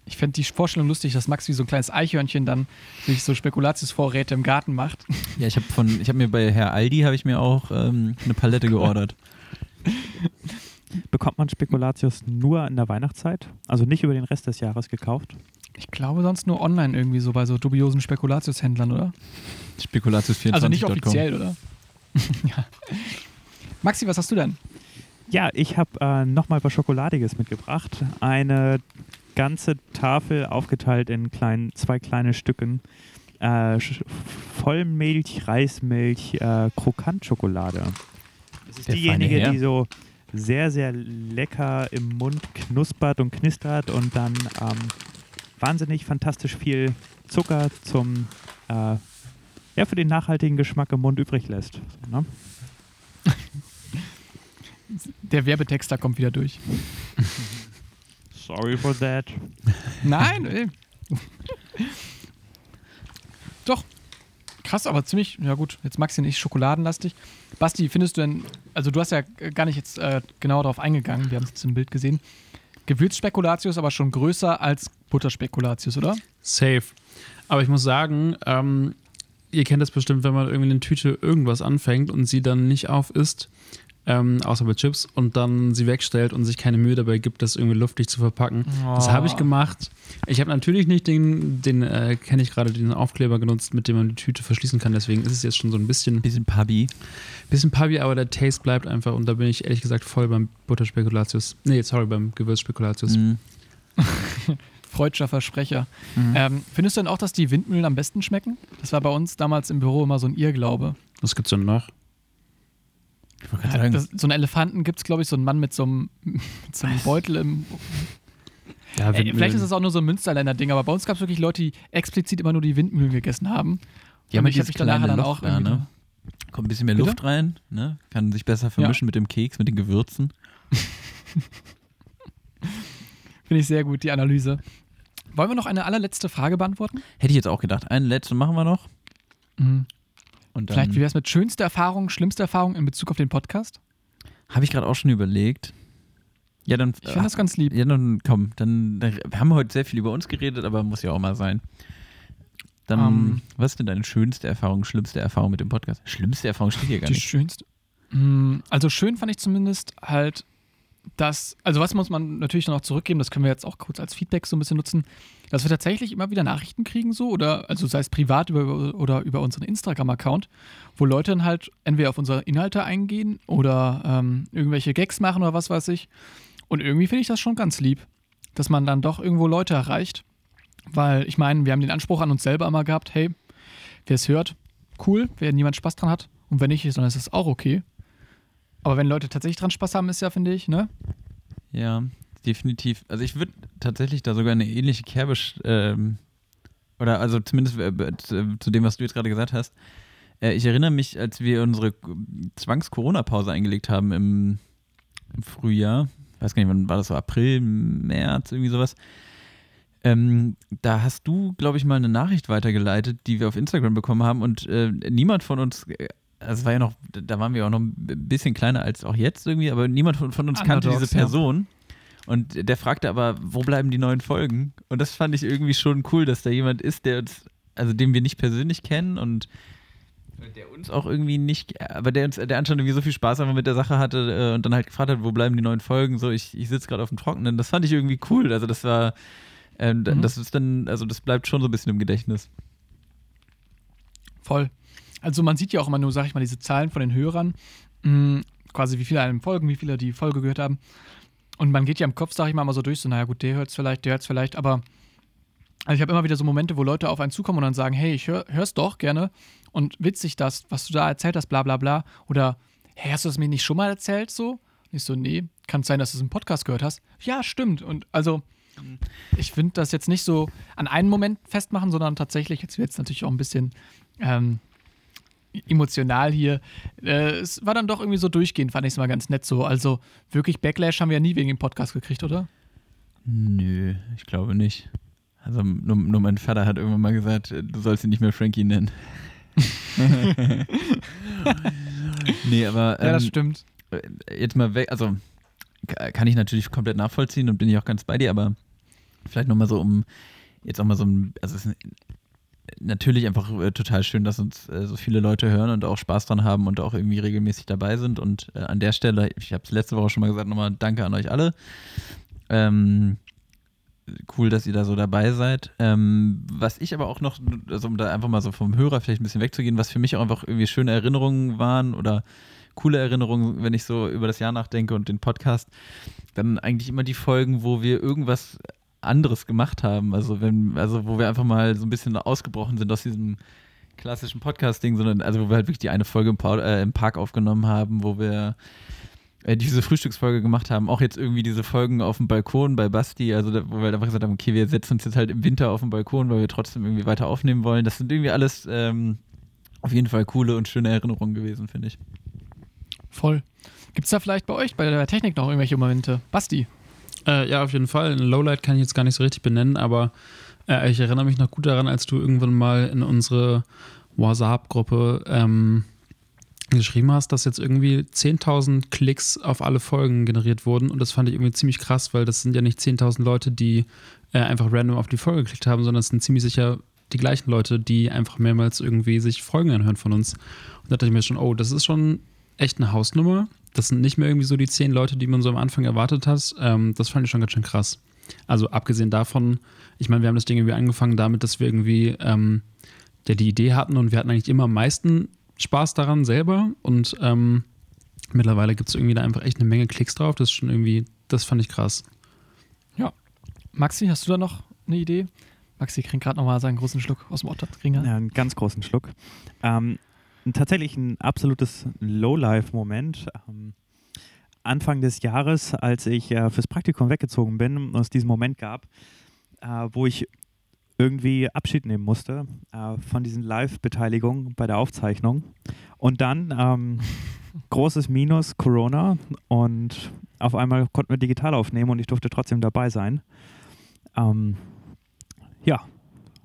Ich fände die Vorstellung lustig, dass Max wie so ein kleines Eichhörnchen dann sich so Spekulatiusvorräte im Garten macht. Ja, ich habe von, ich habe mir bei Herr Aldi habe ich mir auch ähm, eine Palette geordert. Bekommt man Spekulatius nur in der Weihnachtszeit? Also nicht über den Rest des Jahres gekauft? Ich glaube sonst nur online irgendwie so bei so dubiosen Spekulatiushändlern, oder? Spekulatius24.com. Also nicht offiziell, oder? *laughs* ja. Maxi, was hast du denn? Ja, ich habe äh, nochmal was Schokoladiges mitgebracht. Eine ganze Tafel aufgeteilt in klein, zwei kleine Stücken. Äh, Vollmilch, Reismilch, äh, Krokantschokolade. Das ist Der diejenige, die so sehr, sehr lecker im Mund knuspert und knistert und dann ähm, wahnsinnig fantastisch viel Zucker zum äh, ja, für den nachhaltigen Geschmack im Mund übrig lässt. Ne? Der Werbetexter kommt wieder durch. Sorry for that. Nein, ey. Doch. Krass, aber ziemlich, ja gut, jetzt Maxi nicht schokoladenlastig. Basti, findest du denn, also du hast ja gar nicht jetzt äh, genau darauf eingegangen, wir haben es jetzt im Bild gesehen. Gewürzspekulatius aber schon größer als Butterspekulatius, oder? Safe. Aber ich muss sagen, ähm, ihr kennt das bestimmt, wenn man irgendwie eine Tüte irgendwas anfängt und sie dann nicht auf isst, ähm, außer bei Chips, und dann sie wegstellt und sich keine Mühe dabei gibt, das irgendwie luftig zu verpacken. Das habe ich gemacht. Ich habe natürlich nicht den, den äh, kenne ich gerade, den Aufkleber genutzt, mit dem man die Tüte verschließen kann. Deswegen ist es jetzt schon so ein bisschen, Bisschen Pubby. bisschen pubby, aber der Taste bleibt einfach. Und da bin ich ehrlich gesagt voll beim Butterspekulatius. Nee, sorry, beim Gewürzspekulatius. Mhm. *laughs* Freudscher Versprecher. Mhm. Ähm, findest du denn auch, dass die Windmühlen am besten schmecken? Das war bei uns damals im Büro immer so ein Irrglaube. Was gibt's denn noch? Ich sagen, Das, so einen Elefanten gibt es, glaube ich, so einen Mann mit so einem, *laughs* mit so einem Beutel im. Ja, Ey, vielleicht ist das auch nur so ein Münsterländer-Ding, aber bei uns gab es wirklich Leute, die explizit immer nur die Windmühlen gegessen haben. ja ich hab dieses mich danach dann auch da, ne? Kommt ein bisschen mehr Bitte? Luft rein, ne? Kann sich besser vermischen mit dem Keks, mit den Gewürzen. *laughs* Finde ich sehr gut, die Analyse. Wollen wir noch eine allerletzte Frage beantworten? Hätte ich jetzt auch gedacht. Eine letzte machen wir noch. Mhm. Und Vielleicht, wie wäre es mit schönster Erfahrung, schlimmster Erfahrung in Bezug auf den Podcast? habe ich gerade auch schon überlegt. Ja, dann. Ich finde das ganz lieb. Ja, dann komm, dann, dann wir haben heute sehr viel über uns geredet, aber muss ja auch mal sein. Dann, Ähm. was ist denn deine schönste Erfahrung, schlimmste Erfahrung mit dem Podcast? Schlimmste Erfahrung steht hier gar Die nicht. schönste. Mm, Also schön fand ich zumindest halt, dass, also was muss man natürlich noch zurückgeben, das können wir jetzt auch kurz als Feedback so ein bisschen nutzen, dass wir tatsächlich immer wieder Nachrichten kriegen so oder, also sei es privat über, oder über unseren Instagram-Account, wo Leute dann halt entweder auf unsere Inhalte eingehen oder ähm, irgendwelche Gags machen oder was weiß ich. Und irgendwie finde ich das schon ganz lieb, dass man dann doch irgendwo Leute erreicht, weil ich meine, wir haben den Anspruch an uns selber immer gehabt, hey, wer es hört, cool, wer niemand Spaß dran hat und wenn nicht, dann ist es auch okay. Aber wenn Leute tatsächlich dran Spaß haben, ist ja, finde ich, ne? Ja, definitiv. Also ich würde tatsächlich da sogar eine ähnliche Kerbe, ähm, oder also zumindest äh, zu dem, was du jetzt gerade gesagt hast. Äh, ich erinnere mich, als wir unsere Zwangs-Corona-Pause eingelegt haben im, im Frühjahr, ich weiß gar nicht, wann war das so, April, März, irgendwie sowas. Ähm, da hast du, glaube ich, mal eine Nachricht weitergeleitet, die wir auf Instagram bekommen haben und äh, niemand von uns, äh, also es war ja noch, da waren wir auch noch ein bisschen kleiner als auch jetzt irgendwie, aber niemand von, von uns kannte Underdogs, diese ja. Und der fragte aber, wo bleiben die neuen Folgen? Und das fand ich irgendwie schon cool, dass da jemand ist, der uns, also den wir nicht persönlich kennen und der uns auch irgendwie nicht, aber der uns, der anscheinend irgendwie so viel Spaß einfach mit der Sache hatte äh, und dann halt gefragt hat, wo bleiben die neuen Folgen? So, ich, ich sitze gerade auf dem Trockenen. Das fand ich irgendwie cool. Also das war, ähm, Mhm. das ist dann, also das bleibt schon so ein bisschen im Gedächtnis. Voll. Also man sieht ja auch immer nur, sag ich mal, diese Zahlen von den Hörern, mh, quasi wie viele einem folgen, wie viele die Folge gehört haben. Und man geht ja im Kopf, sag ich mal, mal so durch, so, naja gut, der hört es vielleicht, der hört es vielleicht, aber also ich habe immer wieder so Momente, wo Leute auf einen zukommen und dann sagen, hey, ich hör, hör's doch gerne und witzig das, was du da erzählt hast, bla bla bla. Oder, hey, hast du das mir nicht schon mal erzählt so? Und ich so, nee, kann es sein, dass du es im Podcast gehört hast? Ja, stimmt. Und also, ich finde das jetzt nicht so an einen Moment festmachen, sondern tatsächlich, jetzt wird es natürlich auch ein bisschen ähm, emotional hier. Äh, es war dann doch irgendwie so durchgehend, fand ich es mal ganz nett so. Also wirklich Backlash haben wir ja nie wegen dem Podcast gekriegt, oder? Nö, ich glaube nicht. Also nur, nur mein Vater hat irgendwann mal gesagt, äh, du sollst ihn nicht mehr Frankie nennen. *laughs* nee, aber ja, das ähm, stimmt. jetzt mal weg, also ka- kann ich natürlich komplett nachvollziehen und bin ich auch ganz bei dir, aber vielleicht nochmal so um jetzt auch mal so ein, also es ist natürlich einfach äh, total schön, dass uns äh, so viele Leute hören und auch Spaß dran haben und auch irgendwie regelmäßig dabei sind und äh, an der Stelle, ich habe es letzte Woche schon mal gesagt, nochmal Danke an euch alle. Ähm, cool, dass ihr da so dabei seid. Ähm, was ich aber auch noch, also um da einfach mal so vom Hörer vielleicht ein bisschen wegzugehen, was für mich auch einfach irgendwie schöne Erinnerungen waren oder coole Erinnerungen, wenn ich so über das Jahr nachdenke und den Podcast, dann eigentlich immer die Folgen, wo wir irgendwas anderes gemacht haben. Also wenn, also wo wir einfach mal so ein bisschen ausgebrochen sind aus diesem klassischen Podcast-Ding, sondern also wo wir halt wirklich die eine Folge im, Pa- äh, im Park aufgenommen haben, wo wir äh, diese Frühstücksfolge gemacht haben, auch jetzt irgendwie diese Folgen auf dem Balkon bei Basti, also da, wo wir halt einfach gesagt haben, okay, wir setzen uns jetzt halt im Winter auf den Balkon, weil wir trotzdem irgendwie weiter aufnehmen wollen. Das sind irgendwie alles ähm, auf jeden Fall coole und schöne Erinnerungen gewesen, finde ich. Voll. Gibt es da vielleicht bei euch, bei der Technik noch irgendwelche Momente? Basti? Äh, ja, auf jeden Fall. Ein Lowlight kann ich jetzt gar nicht so richtig benennen, aber äh, ich erinnere mich noch gut daran, als du irgendwann mal in unsere WhatsApp-Gruppe ähm, geschrieben hast, dass jetzt irgendwie 10.000 Klicks auf alle Folgen generiert wurden. Und das fand ich irgendwie ziemlich krass, weil das sind ja nicht 10.000 Leute, die äh, einfach random auf die Folge geklickt haben, sondern es sind ziemlich sicher die gleichen Leute, die einfach mehrmals irgendwie sich Folgen anhören von uns. Und da dachte ich mir schon, oh, das ist schon echt eine Hausnummer. Das sind nicht mehr irgendwie so die zehn Leute, die man so am Anfang erwartet hat. Ähm, das fand ich schon ganz schön krass. Also abgesehen davon, ich meine, wir haben das Ding irgendwie angefangen damit, dass wir irgendwie ähm, ja, die Idee hatten und wir hatten eigentlich immer am meisten Spaß daran selber und ähm, mittlerweile gibt es irgendwie da einfach echt eine Menge Klicks drauf. Das ist schon irgendwie, das fand ich krass. Maxi, hast du da noch eine Idee? Maxi kriegt gerade nochmal seinen großen Schluck aus dem Otterkringer. Ja, einen ganz großen Schluck. Ähm, tatsächlich ein absolutes Lowlife-Moment. Ähm, Anfang des Jahres, als ich äh, fürs Praktikum weggezogen bin und es diesen Moment gab, äh, wo ich irgendwie Abschied nehmen musste äh, von diesen Live-Beteiligungen bei der Aufzeichnung. Und dann ähm, *laughs* großes Minus Corona und auf einmal konnten wir digital aufnehmen und ich durfte trotzdem dabei sein. Ähm, ja,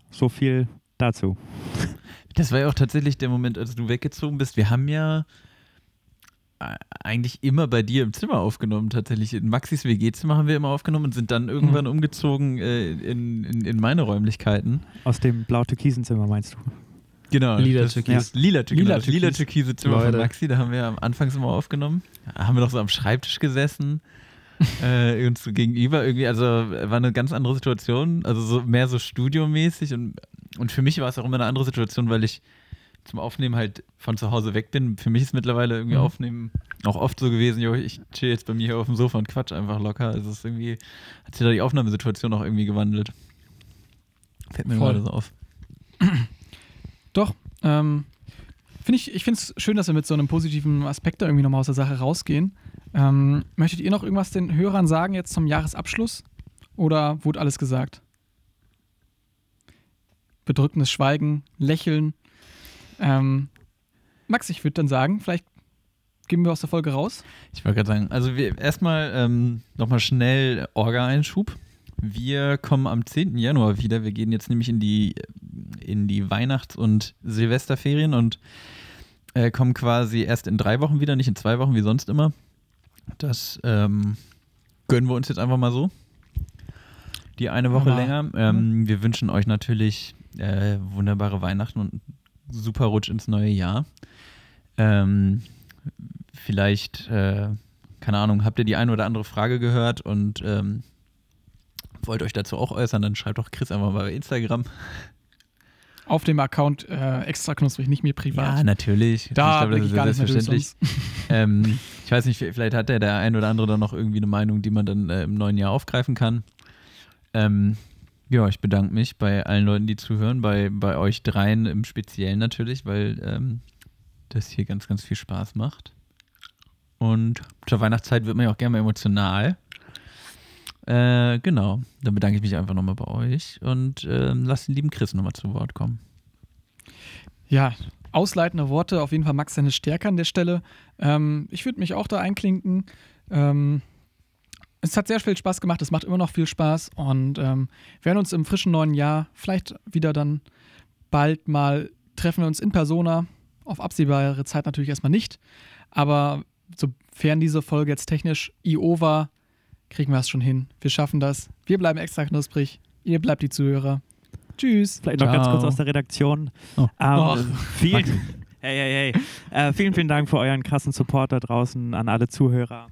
so viel dazu. *laughs* Das war ja auch tatsächlich der Moment, als du weggezogen bist. Wir haben ja äh, eigentlich immer bei dir im Zimmer aufgenommen, tatsächlich. In Maxis WG-Zimmer haben wir immer aufgenommen und sind dann irgendwann umgezogen äh, in, in, in meine Räumlichkeiten. Aus dem blau-türkisen Zimmer meinst du? Genau. Lila das, Türkis. Das lila, Türkis. türkise Zimmer von Leute. Maxi, da haben wir am Anfangs immer aufgenommen. Da haben wir doch so am Schreibtisch gesessen. *laughs* äh, uns so gegenüber irgendwie, also war eine ganz andere Situation, also so mehr so studiomäßig und, und für mich war es auch immer eine andere Situation, weil ich zum Aufnehmen halt von zu Hause weg bin. Für mich ist mittlerweile irgendwie Mhm. Aufnehmen auch oft so gewesen, jo, ich chill jetzt bei mir hier auf dem Sofa und quatsch einfach locker. Also es ist irgendwie, hat sich da die Aufnahmesituation auch irgendwie gewandelt. Fällt mir gerade so auf. Doch, ähm, find ich, ich finde es schön, dass wir mit so einem positiven Aspekt da irgendwie nochmal aus der Sache rausgehen. Ähm, möchtet ihr noch irgendwas den Hörern sagen jetzt zum Jahresabschluss? Oder wurde alles gesagt? Bedrückendes Schweigen, Lächeln. Ähm, Max, ich würde dann sagen, vielleicht gehen wir aus der Folge raus. Ich wollte gerade sagen, also wir erstmal ähm, nochmal schnell Orga-Einschub. Wir kommen am 10. Januar wieder. Wir gehen jetzt nämlich in die, in die Weihnachts- und Silvesterferien und äh, kommen quasi erst in drei Wochen wieder, nicht in zwei Wochen wie sonst immer. Das ähm, gönnen wir uns jetzt einfach mal so. Die eine Woche Aber- länger. Ähm, wir wünschen euch natürlich äh, wunderbare Weihnachten und super Rutsch ins neue Jahr. Ähm, vielleicht, äh, keine Ahnung, habt ihr die eine oder andere Frage gehört und ähm, wollt euch dazu auch äußern, dann schreibt doch Chris einfach mal bei Instagram. Auf dem Account äh, extra knusprig, nicht mir privat. Ja, natürlich. da ich glaube, das ich ist selbstverständlich. *laughs* ähm, ich weiß nicht, vielleicht hat der, der ein oder andere dann noch irgendwie eine Meinung, die man dann äh, im neuen Jahr aufgreifen kann. Ähm, ja, ich bedanke mich bei allen Leuten, die zuhören, bei, bei euch dreien im Speziellen natürlich, weil ähm, das hier ganz, ganz viel Spaß macht. Und zur Weihnachtszeit wird man ja auch gerne mal emotional. Äh, genau, dann bedanke ich mich einfach nochmal bei euch und ähm, lasst den lieben Chris nochmal zu Wort kommen. Ja, ausleitende Worte, auf jeden Fall Max seine Stärke an der Stelle. Ähm, ich würde mich auch da einklinken. Ähm, es hat sehr viel Spaß gemacht, es macht immer noch viel Spaß und ähm, wir werden uns im frischen neuen Jahr vielleicht wieder dann bald mal treffen wir uns in Persona auf absehbare Zeit natürlich erstmal nicht. Aber sofern diese Folge jetzt technisch IO war, kriegen wir es schon hin. Wir schaffen das. Wir bleiben extra knusprig. Ihr bleibt die Zuhörer. Tschüss. Vielleicht noch ganz kurz aus der Redaktion. Oh. Ähm, Och. vielen, hey, hey, hey. Äh, vielen, vielen Dank für euren krassen Support da draußen an alle Zuhörer.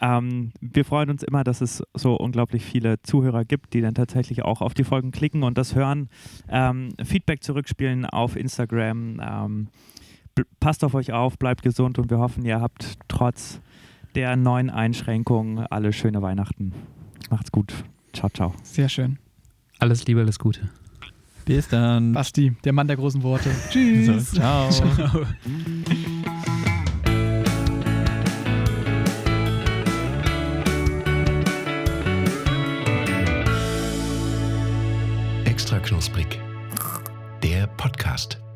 Ähm, wir freuen uns immer, dass es so unglaublich viele Zuhörer gibt, die dann tatsächlich auch auf die Folgen klicken und das hören, ähm, Feedback zurückspielen auf Instagram. Ähm, passt auf euch auf, bleibt gesund und wir hoffen, ihr habt trotz der neuen Einschränkungen alle schöne Weihnachten. Macht's gut. Ciao, ciao. Sehr schön. Alles Liebe, alles Gute. Bis dann. Basti, der Mann der großen Worte. *laughs* Tschüss. So, ciao. Ciao. *laughs* *laughs* knusprig. Der Podcast.